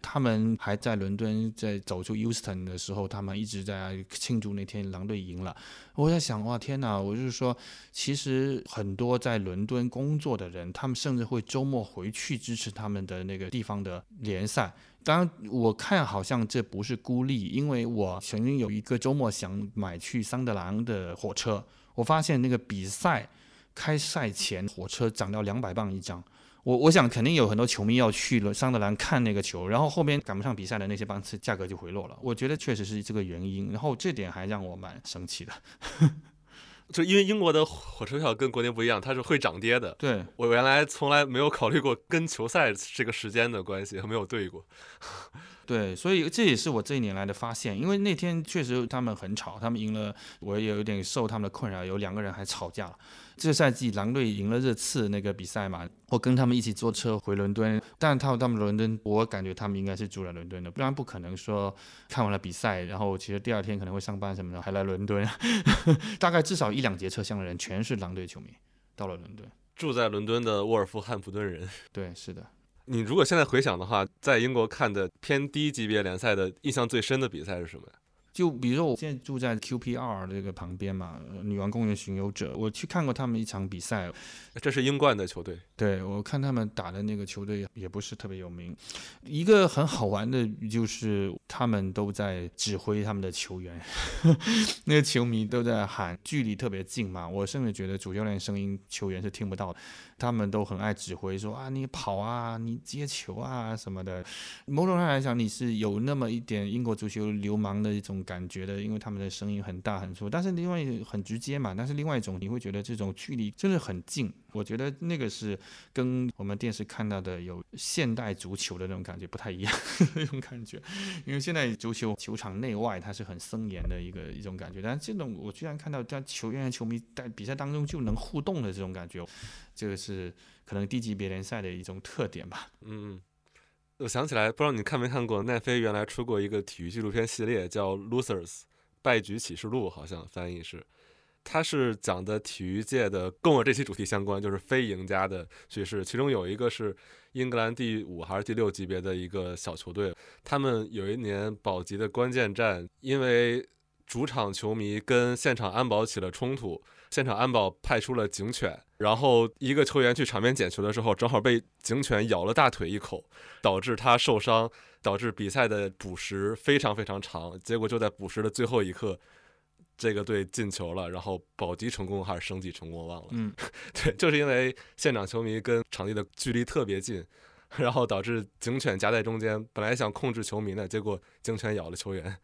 他们还在伦敦，在走出 Euston 的时候，他们一直在庆祝那天狼队赢了。我在想，哇，天哪！我就是说，其实很多在伦敦工作的人，他们甚至会周末回去支持他们的那个地方的联赛。当然，我看好像这不是孤立，因为我曾经有一个周末想买去桑德兰的火车，我发现那个比赛开赛前火车涨到两百磅一张。我我想肯定有很多球迷要去了桑德兰看那个球，然后后面赶不上比赛的那些班次价格就回落了。我觉得确实是这个原因，然后这点还让我蛮生气的。就因为英国的火车票跟国内不一样，它是会涨跌的。对我原来从来没有考虑过跟球赛这个时间的关系，没有对过。对，所以这也是我这一年来的发现。因为那天确实他们很吵，他们赢了，我也有点受他们的困扰，有两个人还吵架了。这个赛季狼队赢了热刺那个比赛嘛，我跟他们一起坐车回伦敦，但他他们伦敦，我感觉他们应该是住在伦敦的，不然不可能说看完了比赛，然后其实第二天可能会上班什么的，还来伦敦。大概至少一两节车厢的人全是狼队球迷，到了伦敦，住在伦敦的沃尔夫汉普顿人。对，是的。你如果现在回想的话，在英国看的偏低级别联赛的印象最深的比赛是什么呀？就比如说，我现在住在 QPR 这个旁边嘛，女王公园巡游者，我去看过他们一场比赛，这是英冠的球队。对我看他们打的那个球队也不是特别有名。一个很好玩的就是他们都在指挥他们的球员，那个球迷都在喊，距离特别近嘛，我甚至觉得主教练声音球员是听不到的。他们都很爱指挥，说啊，你跑啊，你接球啊什么的。某种上来讲，你是有那么一点英国足球流氓的一种感觉的，因为他们的声音很大很粗。但是另外很直接嘛。但是另外一种，你会觉得这种距离真的很近。我觉得那个是跟我们电视看到的有现代足球的那种感觉不太一样那种感觉，因为现在足球球场内外它是很森严的一个一种感觉，但这种我居然看到在球员和球迷在比赛当中就能互动的这种感觉，这个是可能低级别联赛的一种特点吧。嗯，我想起来，不知道你看没看过奈飞原来出过一个体育纪录片系列，叫《Losers》败局启示录，好像翻译是。它是讲的体育界的跟我这期主题相关，就是非赢家的叙事。其中有一个是英格兰第五还是第六级别的一个小球队，他们有一年保级的关键战，因为主场球迷跟现场安保起了冲突，现场安保派出了警犬，然后一个球员去场边捡球的时候，正好被警犬咬了大腿一口，导致他受伤，导致比赛的补时非常非常长，结果就在补时的最后一刻。这个队进球了，然后保级成功还是升级成功，忘了。嗯，对，就是因为现场球迷跟场地的距离特别近，然后导致警犬夹在中间，本来想控制球迷的，结果警犬咬了球员，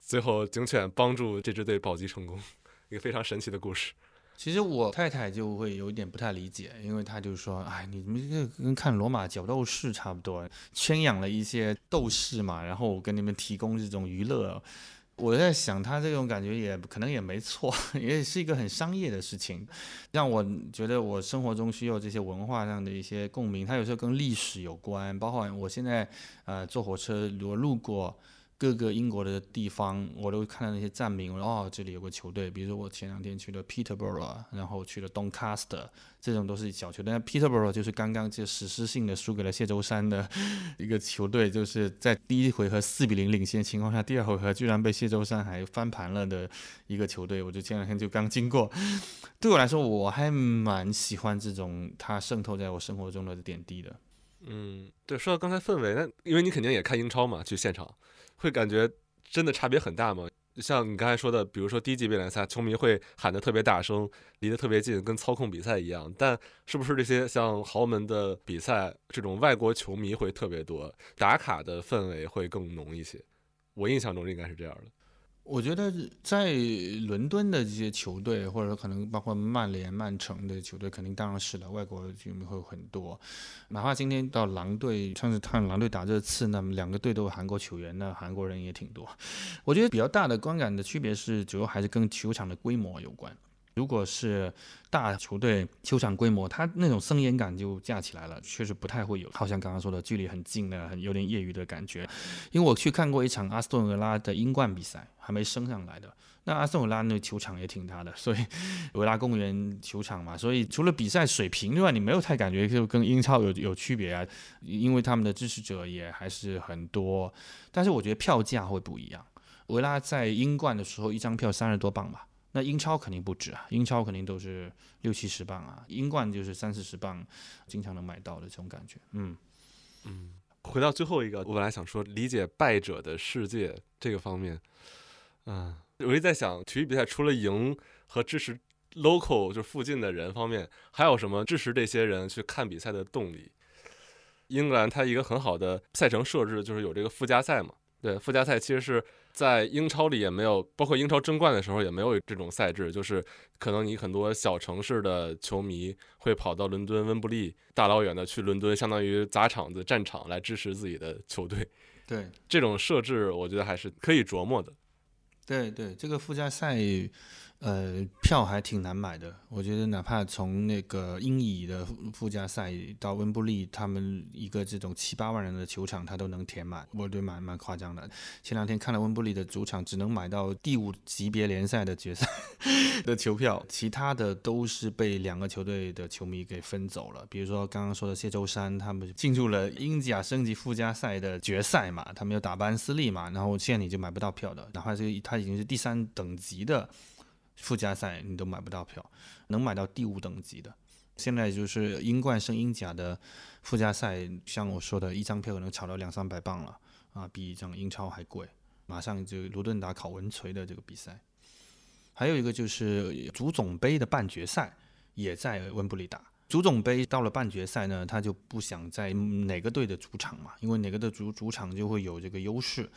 最后警犬帮助这支队保级成功，一个非常神奇的故事。其实我太太就会有一点不太理解，因为她就说：“哎，你们这个跟看罗马角斗士差不多，圈养了一些斗士嘛，然后我给你们提供这种娱乐。”我在想，他这种感觉也可能也没错，也是一个很商业的事情，让我觉得我生活中需要这些文化上的一些共鸣。他有时候跟历史有关，包括我现在呃坐火车，我路过。各个英国的地方，我都看到那些站名。哦，这里有个球队，比如说我前两天去了 Peterborough，然后去了 Doncaster，这种都是小球队。Peterborough 就是刚刚就史诗性的输给了谢周三的一个球队，就是在第一回合四比零领先情况下，第二回合居然被谢周三还翻盘了的一个球队。我就前两天就刚经过，对我来说，我还蛮喜欢这种它渗透在我生活中的点滴的。嗯，对，说到刚才氛围，那因为你肯定也看英超嘛，去现场。会感觉真的差别很大吗？像你刚才说的，比如说低级别联赛，球迷会喊得特别大声，离得特别近，跟操控比赛一样。但是不是这些像豪门的比赛，这种外国球迷会特别多，打卡的氛围会更浓一些？我印象中应该是这样的。我觉得在伦敦的这些球队，或者可能包括曼联、曼城的球队，肯定当然是了，外国球迷会很多。哪怕今天到狼队，上次看狼队打热刺，那么两个队都有韩国球员，那韩国人也挺多。我觉得比较大的观感的区别是，主要还是跟球场的规模有关。如果是大球队，球场规模，它那种森严感就架起来了，确实不太会有。好像刚刚说的，距离很近的，很有点业余的感觉。因为我去看过一场阿斯顿维拉的英冠比赛，还没升上来的。那阿斯顿维拉那球场也挺大的，所以 维拉公园球场嘛，所以除了比赛水平之外，你没有太感觉就跟英超有有区别啊。因为他们的支持者也还是很多，但是我觉得票价会不一样。维拉在英冠的时候，一张票三十多磅吧。那英超肯定不止啊，英超肯定都是六七十磅啊，英冠就是三四十磅，经常能买到的这种感觉。嗯嗯，回到最后一个，我本来想说理解败者的世界这个方面，嗯，我一直在想，体育比赛除了赢和支持 local 就附近的人方面，还有什么支持这些人去看比赛的动力？英格兰它一个很好的赛程设置就是有这个附加赛嘛，对，附加赛其实是。在英超里也没有，包括英超争冠的时候也没有这种赛制，就是可能你很多小城市的球迷会跑到伦敦温布利，大老远的去伦敦，相当于砸场子、战场来支持自己的球队。对，这种设置我觉得还是可以琢磨的。对对，这个附加赛。呃，票还挺难买的。我觉得，哪怕从那个英乙的附加赛到温布利，他们一个这种七八万人的球场，他都能填满，我觉得蛮蛮夸张的。前两天看了温布利的主场，只能买到第五级别联赛的决赛 的球票，其他的都是被两个球队的球迷给分走了。比如说刚刚说的谢周三，他们进入了英甲升级附加赛的决赛嘛，他们要打班斯利嘛，然后现在你就买不到票的，哪怕是他已经是第三等级的。附加赛你都买不到票，能买到第五等级的。现在就是英冠升英甲的附加赛，像我说的一张票可能炒到两三百磅了啊，比一张英超还贵。马上就卢顿打考文垂的这个比赛，还有一个就是足总杯的半决赛也在温布利打。足总杯到了半决赛呢，他就不想在哪个队的主场嘛，因为哪个的主主场就会有这个优势，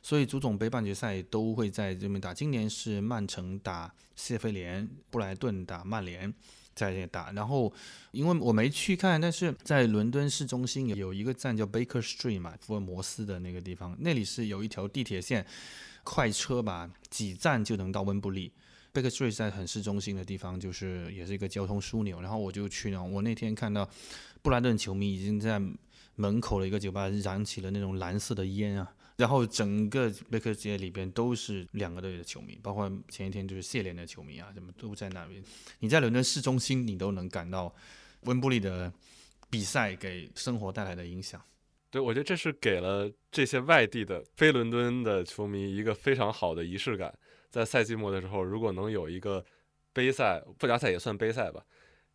所以足总杯半决赛都会在这边打。今年是曼城打谢菲联，布莱顿打曼联，在那打。然后因为我没去看，但是在伦敦市中心有一个站叫 Baker Street 嘛，福尔摩斯的那个地方，那里是有一条地铁线，快车吧几站就能到温布利。Baker Street 在很市中心的地方，就是也是一个交通枢纽。然后我就去呢，我那天看到布莱顿球迷已经在门口的一个酒吧燃起了那种蓝色的烟啊。然后整个贝克街里边都是两个队的球迷，包括前一天就是谢联的球迷啊，什么都在那边。你在伦敦市中心，你都能感到温布利的比赛给生活带来的影响。对，我觉得这是给了这些外地的非伦敦的球迷一个非常好的仪式感。在赛季末的时候，如果能有一个杯赛，附加赛也算杯赛吧，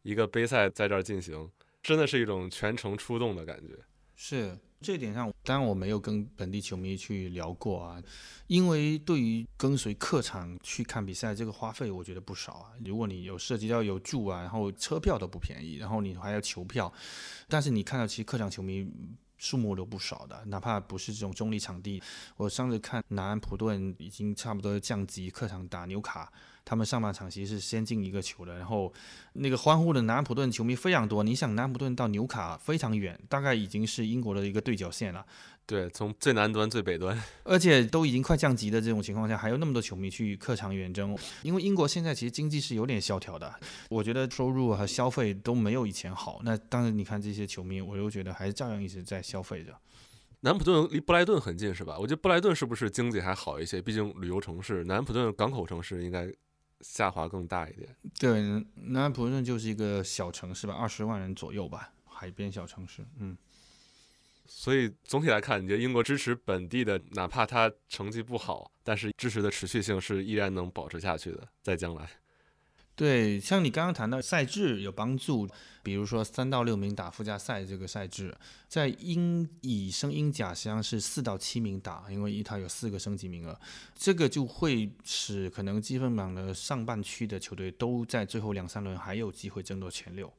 一个杯赛在这儿进行，真的是一种全程出动的感觉。是。这点上，当然我没有跟本地球迷去聊过啊，因为对于跟随客场去看比赛，这个花费我觉得不少啊。如果你有涉及到有住啊，然后车票都不便宜，然后你还要球票，但是你看到其实客场球迷数目都不少的，哪怕不是这种中立场地，我上次看南安普顿已经差不多降级，客场打纽卡。他们上半场其实是先进一个球的，然后那个欢呼的南安普顿球迷非常多。你想，南安普顿到纽卡非常远，大概已经是英国的一个对角线了。对，从最南端最北端，而且都已经快降级的这种情况下，还有那么多球迷去客场远征。因为英国现在其实经济是有点萧条的，我觉得收入和消费都没有以前好。那当然，你看这些球迷，我又觉得还是照样一直在消费着。南普顿离布莱顿很近，是吧？我觉得布莱顿是不是经济还好一些？毕竟旅游城市，南普顿港口城市应该。下滑更大一点。对，南普顿就是一个小城市吧，二十万人左右吧，海边小城市。嗯，所以总体来看，你觉得英国支持本地的，哪怕他成绩不好，但是支持的持续性是依然能保持下去的，在将来。对，像你刚刚谈到赛制有帮助，比如说三到六名打附加赛这个赛制，在英乙升英甲实际上是四到七名打，因为一套有四个升级名额，这个就会使可能积分榜的上半区的球队都在最后两三轮还有机会争夺前六。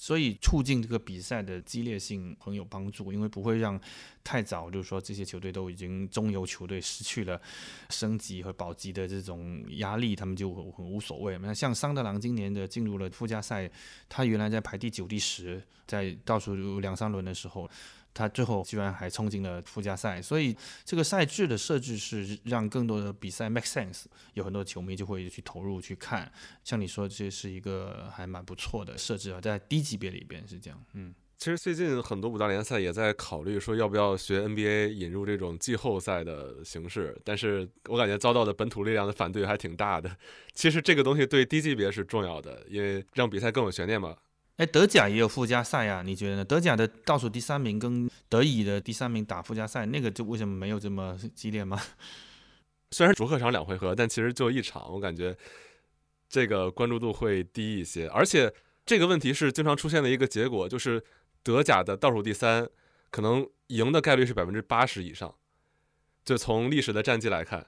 所以促进这个比赛的激烈性很有帮助，因为不会让太早就是说这些球队都已经中游球队失去了升级和保级的这种压力，他们就很无所谓。那像桑德兰今年的进入了附加赛，他原来在排第九、第十，在倒数两三轮的时候。他最后居然还冲进了附加赛，所以这个赛制的设置是让更多的比赛 make sense，有很多球迷就会去投入去看。像你说，这是一个还蛮不错的设置啊，在低级别里边是这样。嗯，其实最近很多五大联赛也在考虑说要不要学 NBA 引入这种季后赛的形式，但是我感觉遭到的本土力量的反对还挺大的。其实这个东西对低级别是重要的，因为让比赛更有悬念嘛。哎，德甲也有附加赛呀？你觉得呢？德甲的倒数第三名跟德乙的第三名打附加赛，那个就为什么没有这么激烈吗？虽然主客场两回合，但其实就一场，我感觉这个关注度会低一些。而且这个问题是经常出现的一个结果，就是德甲的倒数第三可能赢的概率是百分之八十以上。就从历史的战绩来看，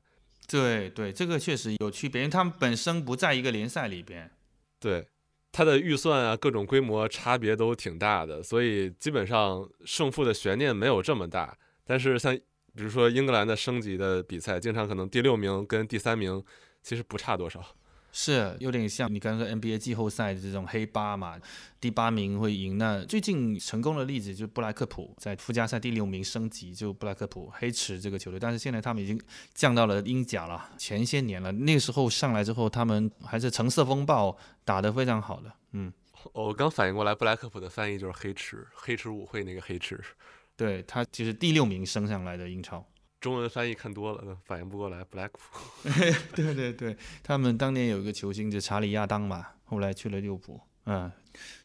对对，这个确实有区别，因为他们本身不在一个联赛里边。对。它的预算啊，各种规模差别都挺大的，所以基本上胜负的悬念没有这么大。但是像比如说英格兰的升级的比赛，经常可能第六名跟第三名其实不差多少。是有点像你刚刚说 NBA 季后赛的这种黑八嘛，第八名会赢。那最近成功的例子就是布莱克普在附加赛第六名升级，就布莱克普黑池这个球队。但是现在他们已经降到了英甲了。前些年了，那个时候上来之后，他们还是橙色风暴打得非常好的。嗯，我刚反应过来，布莱克普的翻译就是黑池，黑池舞会那个黑池。对他其实第六名升上来的英超。中文翻译看多了，反应不过来。Black，对对对，他们当年有一个球星就查理亚当嘛，后来去了利物浦。嗯，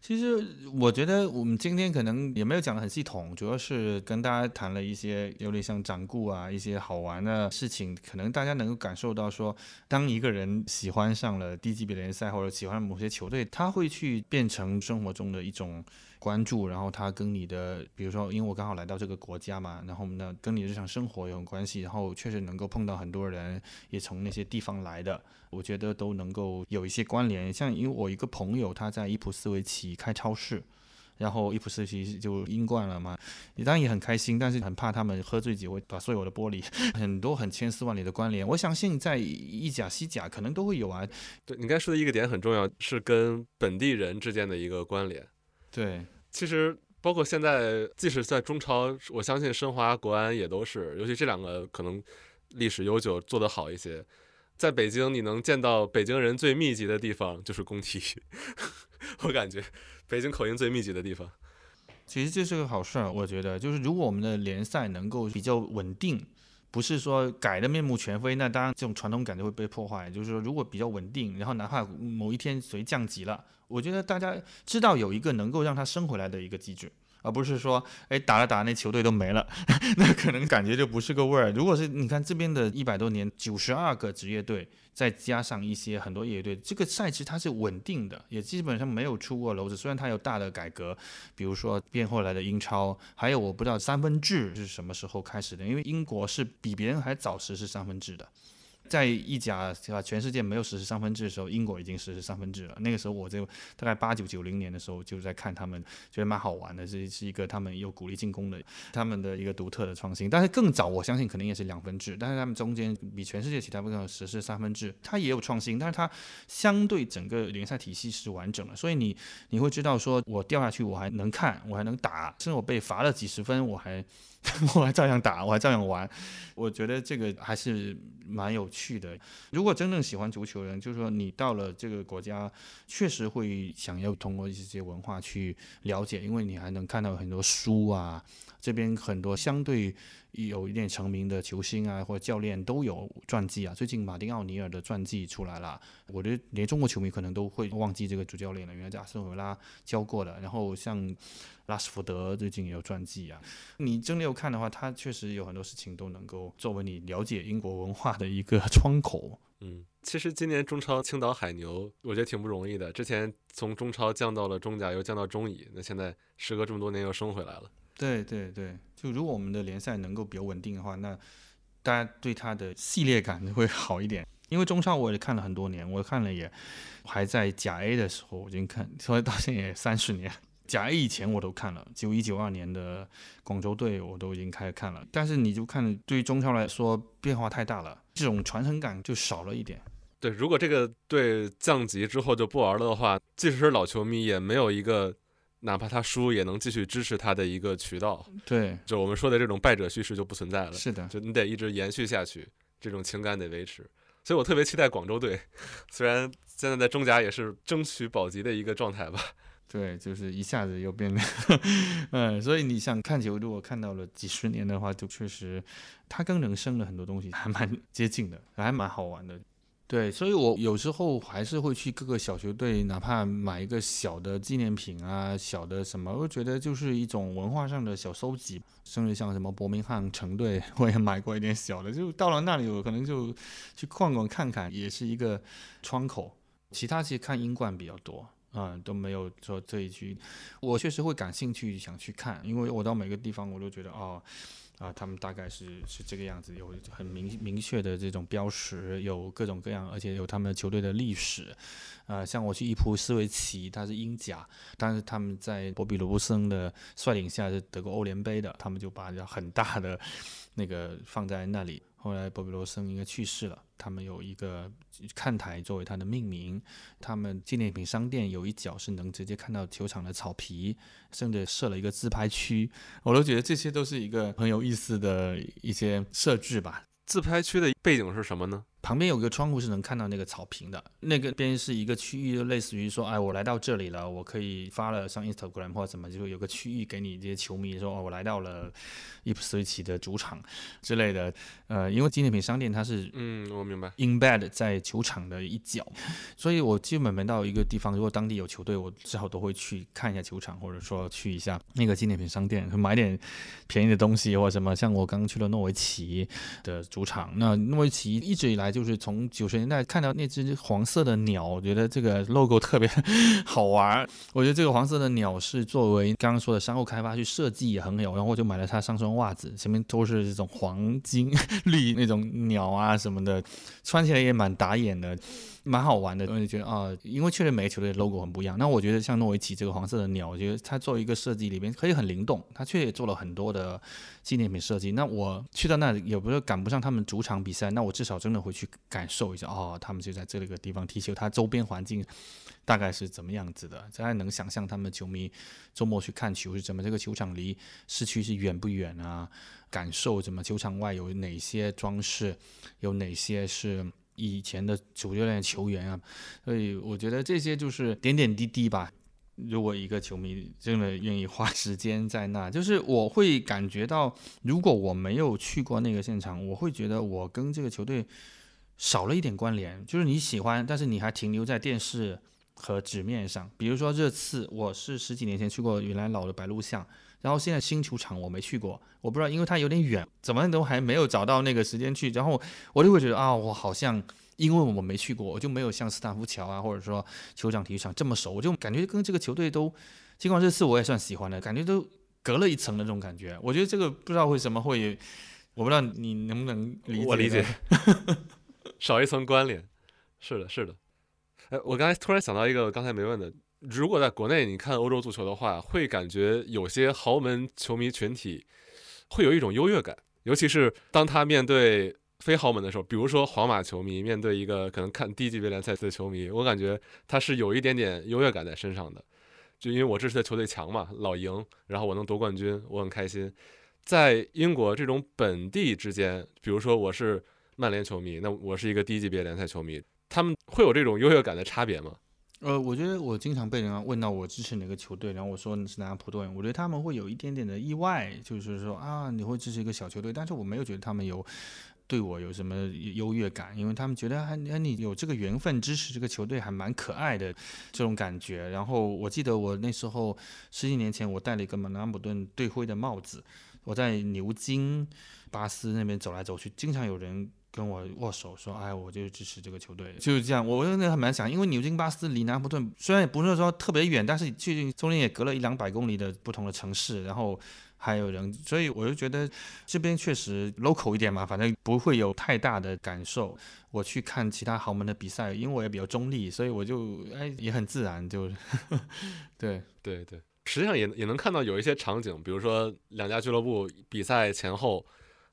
其实我觉得我们今天可能也没有讲的很系统，主要是跟大家谈了一些有点像掌故啊，一些好玩的事情，可能大家能够感受到说，当一个人喜欢上了低级别联赛或者喜欢某些球队，他会去变成生活中的一种。关注，然后他跟你的，比如说，因为我刚好来到这个国家嘛，然后呢，跟你日常生活有关系，然后确实能够碰到很多人，也从那些地方来的，我觉得都能够有一些关联。像因为我一个朋友，他在伊普斯维奇开超市，然后伊普斯奇就英冠了嘛，当然也很开心，但是很怕他们喝醉酒会把所有的玻璃，很多很千丝万缕的关联。我相信在意甲、西甲可能都会有啊。对你刚才说的一个点很重要，是跟本地人之间的一个关联。对，其实包括现在，即使在中超，我相信申花、国安也都是，尤其这两个可能历史悠久，做得好一些。在北京，你能见到北京人最密集的地方就是工体，我感觉北京口音最密集的地方。其实这是个好事儿，我觉得，就是如果我们的联赛能够比较稳定，不是说改的面目全非，那当然这种传统感就会被破坏。就是说，如果比较稳定，然后哪怕某一天谁降级了，我觉得大家知道有一个能够让它升回来的一个机制。而不是说，哎，打了打那球队都没了，那可能感觉就不是个味儿。如果是你看这边的一百多年，九十二个职业队，再加上一些很多业余队，这个赛制它是稳定的，也基本上没有出过篓子。虽然它有大的改革，比如说变后来的英超，还有我不知道三分制是什么时候开始的，因为英国是比别人还早实施三分制的。在意甲对吧？全世界没有实施三分制的时候，英国已经实施三分制了。那个时候我就大概八九九零年的时候就在看他们，觉得蛮好玩的。这是一个他们有鼓励进攻的，他们的一个独特的创新。但是更早，我相信肯定也是两分制。但是他们中间比全世界其他部分实施三分制，它也有创新，但是它相对整个联赛体系是完整的。所以你你会知道，说我掉下去我还能看，我还能打，甚至我被罚了几十分，我还。我还照样打，我还照样玩，我觉得这个还是蛮有趣的。如果真正喜欢足球人，就是说你到了这个国家，确实会想要通过一些文化去了解，因为你还能看到很多书啊，这边很多相对有一点成名的球星啊或者教练都有传记啊。最近马丁奥尼尔的传记出来了，我觉得连中国球迷可能都会忘记这个主教练了，原来在阿斯顿维拉教过的。然后像。拉什福德最近也有传记啊，你真的要看的话，他确实有很多事情都能够作为你了解英国文化的一个窗口。嗯，其实今年中超青岛海牛，我觉得挺不容易的。之前从中超降到了中甲，又降到中乙，那现在时隔这么多年又升回来了。对对对，就如果我们的联赛能够比较稳定的话，那大家对它的系列感会好一点。因为中超我也看了很多年，我看了也还在甲 A 的时候我已经看，所以到现在也三十年。甲 A 以前我都看了，九一九二年的广州队我都已经开始看了，但是你就看对于中超来说变化太大了，这种传承感就少了一点。对，如果这个队降级之后就不玩了的话，即使是老球迷也没有一个哪怕他输也能继续支持他的一个渠道。对，就我们说的这种败者叙事就不存在了。是的，就你得一直延续下去，这种情感得维持。所以我特别期待广州队，虽然现在在中甲也是争取保级的一个状态吧。对，就是一下子又变得，嗯，所以你想看球，如果看到了几十年的话，就确实，它跟人生的很多东西还蛮接近的，还蛮好玩的。对，所以我有时候还是会去各个小球队，哪怕买一个小的纪念品啊，小的什么，我觉得就是一种文化上的小收集。甚至像什么伯明翰城队，我也买过一点小的，就到了那里，我可能就去逛逛看看，也是一个窗口。其他其实看英冠比较多。嗯，都没有说这一局，我确实会感兴趣，想去看，因为我到每个地方，我都觉得哦，啊，他们大概是是这个样子，有很明明确的这种标识，有各种各样，而且有他们球队的历史，啊，像我去伊普斯维奇，他是英甲，但是他们在博比罗布森的率领下是得过欧联杯的，他们就把很大的那个放在那里。后来，博比罗森应该去世了。他们有一个看台作为他的命名。他们纪念品商店有一角是能直接看到球场的草皮，甚至设了一个自拍区。我都觉得这些都是一个很有意思的一些设置吧。自拍区的背景是什么呢？旁边有个窗户是能看到那个草坪的，那个边是一个区域，类似于说，哎，我来到这里了，我可以发了上 Instagram 或者怎么，就有个区域给你这些球迷说，哦，我来到了伊普斯维奇的主场之类的。呃，因为纪念品商店它是，嗯，我明白，embed 在球场的一角，所以我基本每到一个地方，如果当地有球队，我至少都会去看一下球场，或者说去一下那个纪念品商店，买点便宜的东西或者什么。像我刚刚去了诺维奇的主场，那诺维奇一直以来。就是从九十年代看到那只黄色的鸟，我觉得这个 logo 特别 好玩。我觉得这个黄色的鸟是作为刚刚说的商务开发去设计也很有，然后我就买了它上双袜子，前面都是这种黄金 绿那种鸟啊什么的，穿起来也蛮打眼的。蛮好玩的，我就觉得啊，因为确实每个球队的 logo 很不一样。那我觉得像诺维奇这个黄色的鸟，我觉得它作为一个设计里边可以很灵动，它确实也做了很多的纪念品设计。那我去到那里，也不是赶不上他们主场比赛，那我至少真的会去感受一下哦，他们就在这个地方踢球，它周边环境大概是怎么样子的，大家能想象他们球迷周末去看球是怎么，这个球场离市区是远不远啊？感受怎么，球场外有哪些装饰，有哪些是。以前的主教练、球员啊，所以我觉得这些就是点点滴滴吧。如果一个球迷真的愿意花时间在那，就是我会感觉到，如果我没有去过那个现场，我会觉得我跟这个球队少了一点关联。就是你喜欢，但是你还停留在电视和纸面上。比如说这次，我是十几年前去过原来老的白鹿巷。然后现在新球场我没去过，我不知道，因为它有点远，怎么都还没有找到那个时间去。然后我就会觉得啊，我好像因为我没去过，我就没有像斯坦福桥啊，或者说酋长体育场这么熟，我就感觉跟这个球队都，尽管这次我也算喜欢的，感觉都隔了一层的那种感觉。我觉得这个不知道为什么会，我不知道你能不能理解。我理解，少一层关联，是的，是的。哎，我刚才突然想到一个刚才没问的。如果在国内你看欧洲足球的话，会感觉有些豪门球迷群体会有一种优越感，尤其是当他面对非豪门的时候，比如说皇马球迷面对一个可能看低级别联赛的球迷，我感觉他是有一点点优越感在身上的，就因为我支持的球队强嘛，老赢，然后我能夺冠军，我很开心。在英国这种本地之间，比如说我是曼联球迷，那我是一个低级别联赛球迷，他们会有这种优越感的差别吗？呃，我觉得我经常被人问到我支持哪个球队，然后我说是南安普顿，我觉得他们会有一点点的意外，就是说啊，你会支持一个小球队，但是我没有觉得他们有对我有什么优越感，因为他们觉得啊，你有这个缘分支持这个球队还蛮可爱的这种感觉。然后我记得我那时候十几年前，我戴了一个南安普顿队徽的帽子，我在牛津、巴斯那边走来走去，经常有人。跟我握手说，哎，我就支持这个球队，就是这样。我真的还蛮想，因为牛津巴斯离南安普顿虽然也不是说特别远，但是最近中间也隔了一两百公里的不同的城市，然后还有人，所以我就觉得这边确实 local 一点嘛，反正不会有太大的感受。我去看其他豪门的比赛，因为我也比较中立，所以我就哎也很自然，就 对对对，实际上也也能看到有一些场景，比如说两家俱乐部比赛前后。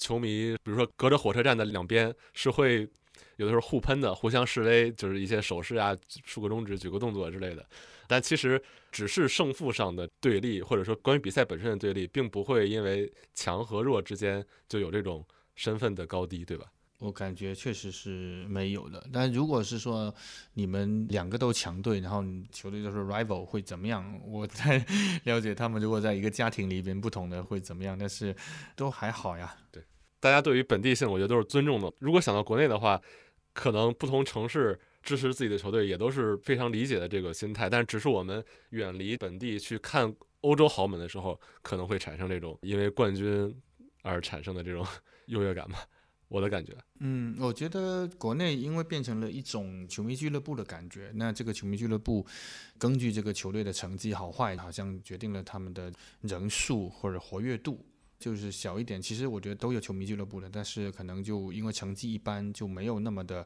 球迷，比如说隔着火车站的两边是会有的时候互喷的，互相示威，就是一些手势啊，竖个中指、举个动作之类的。但其实只是胜负上的对立，或者说关于比赛本身的对立，并不会因为强和弱之间就有这种身份的高低，对吧？我感觉确实是没有的。但如果是说你们两个都强队，然后球队都是 rival，会怎么样？我在 了解他们如果在一个家庭里边不同的会怎么样，但是都还好呀。对。大家对于本地性，我觉得都是尊重的。如果想到国内的话，可能不同城市支持自己的球队也都是非常理解的这个心态。但是，只是我们远离本地去看欧洲豪门的时候，可能会产生这种因为冠军而产生的这种 优越感吧。我的感觉，嗯，我觉得国内因为变成了一种球迷俱乐部的感觉，那这个球迷俱乐部根据这个球队的成绩好坏，好像决定了他们的人数或者活跃度。就是小一点，其实我觉得都有球迷俱乐部的，但是可能就因为成绩一般，就没有那么的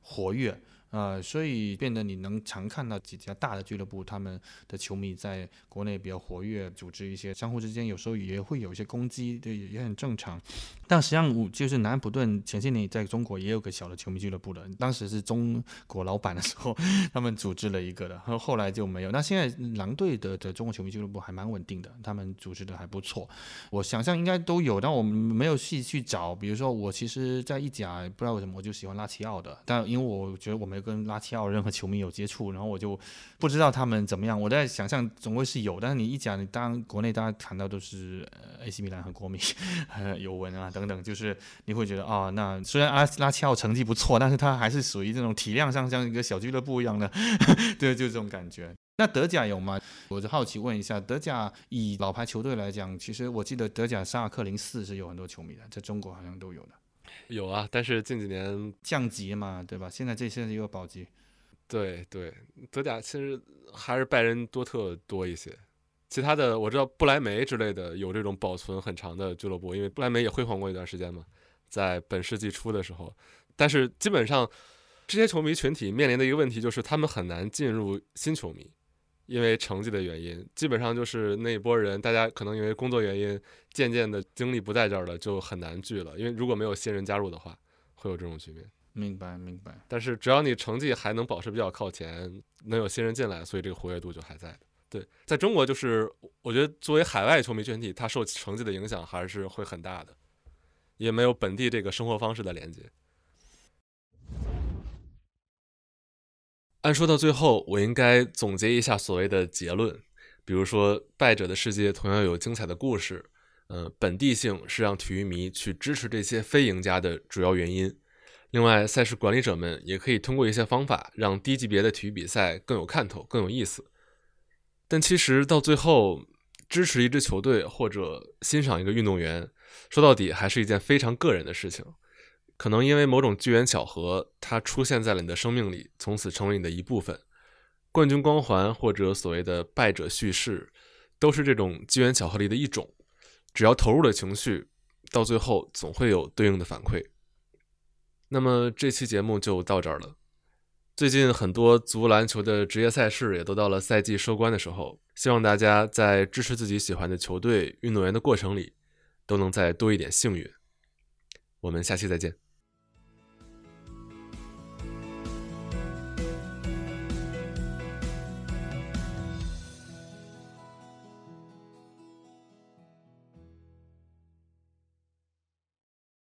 活跃。呃，所以变得你能常看到几家大的俱乐部，他们的球迷在国内比较活跃，组织一些相互之间有时候也会有一些攻击，对，也很正常。但实际上，我就是南安普顿前些年在中国也有个小的球迷俱乐部的，当时是中国老板的时候，他们组织了一个的，后后来就没有。那现在狼队的的中国球迷俱乐部还蛮稳定的，他们组织的还不错。我想象应该都有，但我们没有细去找。比如说我其实，在意甲不知道为什么我就喜欢拉齐奥的，但因为我觉得我没跟拉齐奥任何球迷有接触，然后我就不知道他们怎么样。我在想象总归是有，但是你一讲，你当国内大家谈到都是呃 AC 米兰和国米，尤文啊等等，就是你会觉得啊，那虽然阿拉齐奥成绩不错，但是他还是属于这种体量上像一个小俱乐部一样的，对，就这种感觉。那德甲有吗？我就好奇问一下，德甲以老牌球队来讲，其实我记得德甲沙尔克零四是有很多球迷的，在中国好像都有的。有啊，但是近几年降级嘛，对吧？现在这现在又保级。对对，德甲其实还是拜仁多特多一些。其他的我知道不莱梅之类的有这种保存很长的俱乐部，因为不莱梅也辉煌过一段时间嘛，在本世纪初的时候。但是基本上这些球迷群体面临的一个问题就是他们很难进入新球迷，因为成绩的原因，基本上就是那一波人，大家可能因为工作原因渐渐的精力不在这儿了，就很难聚了。因为如果没有新人加入的话，会有这种局面。明白明白。但是只要你成绩还能保持比较靠前，能有新人进来，所以这个活跃度就还在的。对，在中国就是我觉得作为海外球迷群体，他受成绩的影响还是会很大的，也没有本地这个生活方式的连接。按说到最后，我应该总结一下所谓的结论，比如说败者的世界同样有精彩的故事，呃，本地性是让体育迷去支持这些非赢家的主要原因。另外，赛事管理者们也可以通过一些方法，让低级别的体育比赛更有看头、更有意思。但其实到最后，支持一支球队或者欣赏一个运动员，说到底还是一件非常个人的事情。可能因为某种机缘巧合，它出现在了你的生命里，从此成为你的一部分。冠军光环或者所谓的败者叙事，都是这种机缘巧合里的一种。只要投入了情绪，到最后总会有对应的反馈。那么这期节目就到这儿了。最近很多足篮球的职业赛事也都到了赛季收官的时候，希望大家在支持自己喜欢的球队、运动员的过程里，都能再多一点幸运。我们下期再见。